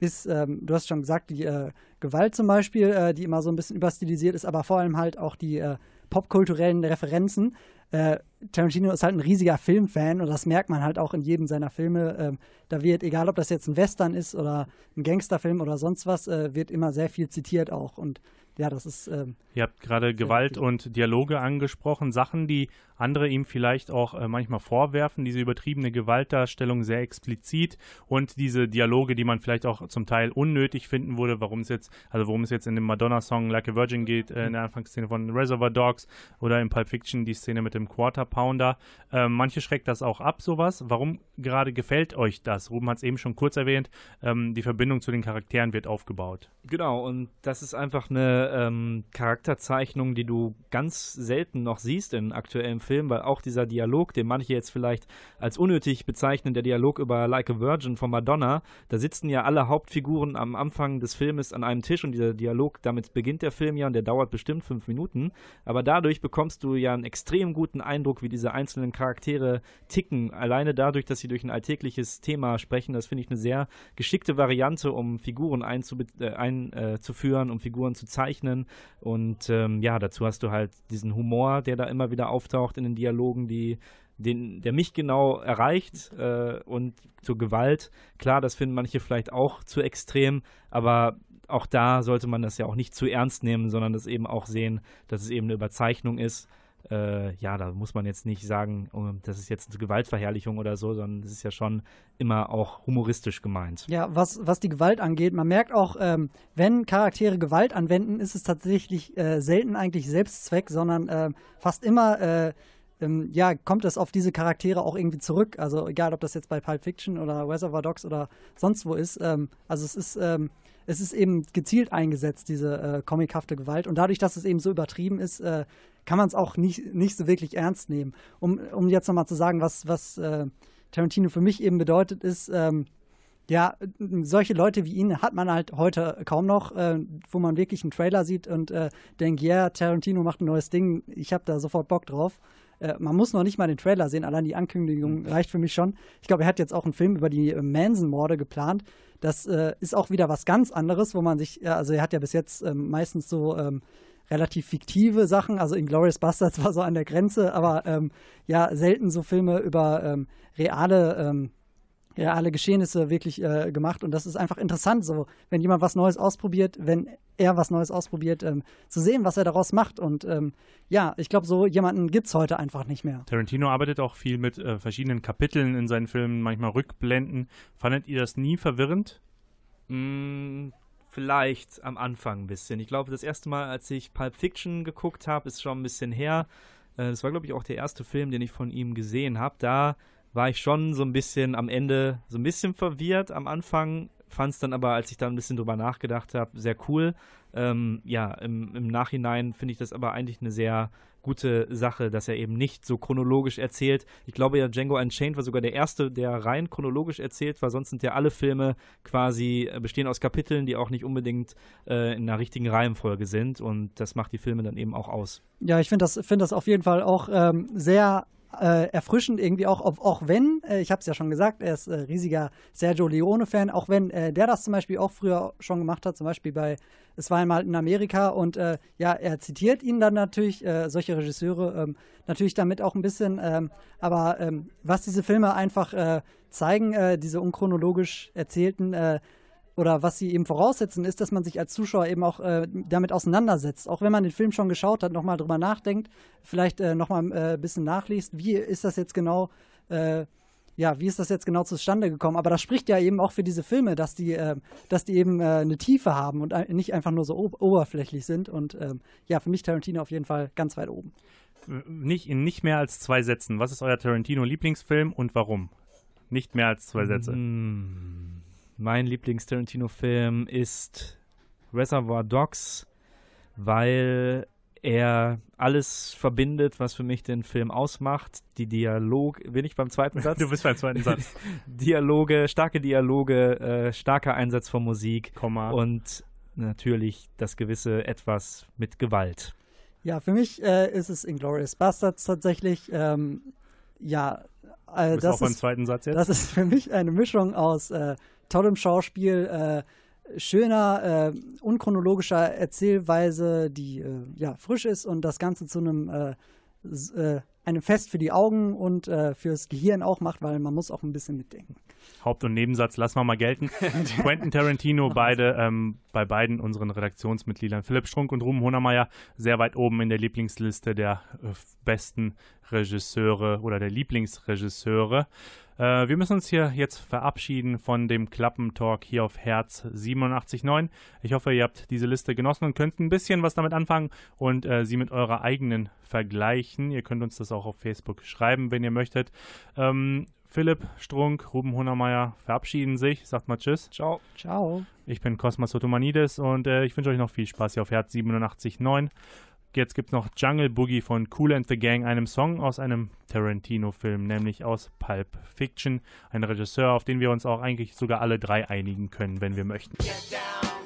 ist, ähm, du hast schon gesagt, die äh, Gewalt zum Beispiel, die immer so ein bisschen überstilisiert ist, aber vor allem halt auch die popkulturellen Referenzen. Äh, Tarantino ist halt ein riesiger Filmfan und das merkt man halt auch in jedem seiner Filme. Ähm, da wird, egal ob das jetzt ein Western ist oder ein Gangsterfilm oder sonst was, äh, wird immer sehr viel zitiert auch. Und ja, das ist. Ähm, Ihr habt gerade Gewalt und Dialoge angesprochen, Sachen, die andere ihm vielleicht auch äh, manchmal vorwerfen, diese übertriebene Gewaltdarstellung sehr explizit und diese Dialoge, die man vielleicht auch zum Teil unnötig finden würde, warum es jetzt, also worum es jetzt in dem Madonna-Song Like a Virgin geht, äh, in der Anfangsszene von Reservoir Dogs oder in Pulp Fiction die Szene mit dem Quarter Pounder. Äh, manche schreckt das auch ab, sowas. Warum gerade gefällt euch das? Ruben hat es eben schon kurz erwähnt, ähm, die Verbindung zu den Charakteren wird aufgebaut. Genau, und das ist einfach eine ähm, Charakterzeichnung, die du ganz selten noch siehst in aktuellen Filmen, weil auch dieser Dialog, den manche jetzt vielleicht als unnötig bezeichnen, der Dialog über Like a Virgin von Madonna, da sitzen ja alle Hauptfiguren am Anfang des Filmes an einem Tisch und dieser Dialog, damit beginnt der Film ja und der dauert bestimmt fünf Minuten, aber dadurch bekommst du ja einen extrem guten Eindruck, wie diese einzelnen Charaktere ticken, alleine dadurch, dass sie durch ein alltägliches Thema sprechen, das finde ich eine sehr geschickte Variante, um Figuren einzuführen, ein, äh, um Figuren zu zeichnen. Und ähm, ja, dazu hast du halt diesen Humor, der da immer wieder auftaucht in den Dialogen, die den, der mich genau erreicht äh, und zur Gewalt. Klar, das finden manche vielleicht auch zu extrem, aber auch da sollte man das ja auch nicht zu ernst nehmen, sondern das eben auch sehen, dass es eben eine Überzeichnung ist äh, ja, da muss man jetzt nicht sagen, oh, das ist jetzt eine Gewaltverherrlichung oder so, sondern es ist ja schon immer auch humoristisch gemeint. Ja, was, was die Gewalt angeht, man merkt auch, ähm, wenn Charaktere Gewalt anwenden, ist es tatsächlich äh, selten eigentlich Selbstzweck, sondern äh, fast immer äh, ähm, ja, kommt es auf diese Charaktere auch irgendwie zurück. Also egal, ob das jetzt bei Pulp Fiction oder Reservoir Dogs oder sonst wo ist. Ähm, also es ist, ähm, es ist eben gezielt eingesetzt, diese äh, comichafte Gewalt. Und dadurch, dass es eben so übertrieben ist, äh, kann man es auch nicht, nicht so wirklich ernst nehmen. Um, um jetzt nochmal zu sagen, was, was äh, Tarantino für mich eben bedeutet, ist, ähm, ja, solche Leute wie ihn hat man halt heute kaum noch, äh, wo man wirklich einen Trailer sieht und äh, denkt, ja, yeah, Tarantino macht ein neues Ding, ich habe da sofort Bock drauf. Äh, man muss noch nicht mal den Trailer sehen, allein die Ankündigung reicht für mich schon. Ich glaube, er hat jetzt auch einen Film über die äh, Manson-Morde geplant. Das äh, ist auch wieder was ganz anderes, wo man sich, also er hat ja bis jetzt ähm, meistens so ähm, relativ fiktive Sachen. Also in Glorious Bastards war so an der Grenze, aber ähm, ja, selten so Filme über ähm, reale, ähm, reale Geschehnisse wirklich äh, gemacht. Und das ist einfach interessant, so, wenn jemand was Neues ausprobiert, wenn er was Neues ausprobiert, ähm, zu sehen, was er daraus macht. Und ähm, ja, ich glaube, so jemanden gibt es heute einfach nicht mehr. Tarantino arbeitet auch viel mit äh, verschiedenen Kapiteln in seinen Filmen, manchmal Rückblenden. Fandet ihr das nie verwirrend? Mm, vielleicht am Anfang ein bisschen. Ich glaube, das erste Mal, als ich Pulp Fiction geguckt habe, ist schon ein bisschen her. Äh, das war, glaube ich, auch der erste Film, den ich von ihm gesehen habe. Da war ich schon so ein bisschen am Ende so ein bisschen verwirrt. Am Anfang fand es dann aber, als ich da ein bisschen drüber nachgedacht habe, sehr cool. Ähm, ja, im, im Nachhinein finde ich das aber eigentlich eine sehr gute Sache, dass er eben nicht so chronologisch erzählt. Ich glaube ja, Django Unchained war sogar der erste, der rein chronologisch erzählt war. Sonst sind ja alle Filme quasi äh, bestehen aus Kapiteln, die auch nicht unbedingt äh, in einer richtigen Reihenfolge sind. Und das macht die Filme dann eben auch aus. Ja, ich finde das, find das auf jeden Fall auch ähm, sehr äh, erfrischend irgendwie auch, ob, auch wenn, äh, ich habe es ja schon gesagt, er ist äh, riesiger Sergio Leone-Fan, auch wenn äh, der das zum Beispiel auch früher schon gemacht hat, zum Beispiel bei Es war einmal in Amerika und äh, ja, er zitiert ihn dann natürlich, äh, solche Regisseure, ähm, natürlich damit auch ein bisschen, ähm, aber ähm, was diese Filme einfach zeigen, diese unchronologisch erzählten oder was sie eben voraussetzen, ist, dass man sich als Zuschauer eben auch äh, damit auseinandersetzt. Auch wenn man den Film schon geschaut hat, nochmal drüber nachdenkt, vielleicht äh, nochmal äh, ein bisschen nachliest, wie ist das jetzt genau, äh, ja, wie ist das jetzt genau zustande gekommen? Aber das spricht ja eben auch für diese Filme, dass die, äh, dass die eben äh, eine Tiefe haben und nicht einfach nur so ob oberflächlich sind. Und ähm, ja, für mich Tarantino auf jeden Fall ganz weit oben. Nicht in nicht mehr als zwei Sätzen. Was ist euer Tarantino-Lieblingsfilm und warum? Nicht mehr als zwei Sätze. Mm, Mein Lieblings-Tarantino-Film ist Reservoir Dogs, weil er alles verbindet, was für mich den Film ausmacht. Die Dialog, bin ich beim zweiten Satz? Du bist beim zweiten Satz. Dialoge, starke Dialoge, äh, starker Einsatz von Musik Komma. und natürlich das gewisse Etwas mit Gewalt. Ja, für mich äh, ist es Inglourious Bastards tatsächlich. Ähm, ja, äh, Du bist das auch beim ist zweiten Satz jetzt. Das ist für mich eine Mischung aus äh, tollem Schauspiel, äh, schöner, äh, unchronologischer Erzählweise, die äh, ja frisch ist und das Ganze zu einem äh, äh, einem Fest für die Augen und äh, fürs Gehirn auch macht, weil man muss auch ein bisschen mitdenken. Haupt- und Nebensatz lassen wir mal gelten. Quentin Tarantino, beide ähm, bei beiden unseren Redaktionsmitgliedern, Philipp Strunk und Ruben Honermeier, sehr weit oben in der Lieblingsliste der äh, besten Regisseure oder der Lieblingsregisseure. Äh, wir müssen uns hier jetzt verabschieden von dem Klappentalk hier auf Herz 87.9. Ich hoffe, ihr habt diese Liste genossen und könnt ein bisschen was damit anfangen und äh, sie mit eurer eigenen vergleichen. Ihr könnt uns das auch auf Facebook schreiben, wenn ihr möchtet. Ähm, Philipp Strunk, Ruben Honermeier verabschieden sich. Sagt mal Tschüss. Ciao. Ciao. Ich bin Cosmas Otomanides und äh, ich wünsche euch noch viel Spaß hier auf Herz 87.9. Jetzt gibt es noch Jungle Boogie von Cool and the Gang, einem Song aus einem Tarantino-Film, nämlich aus Pulp Fiction. Ein Regisseur, auf den wir uns auch eigentlich sogar alle drei einigen können, wenn wir möchten. Shake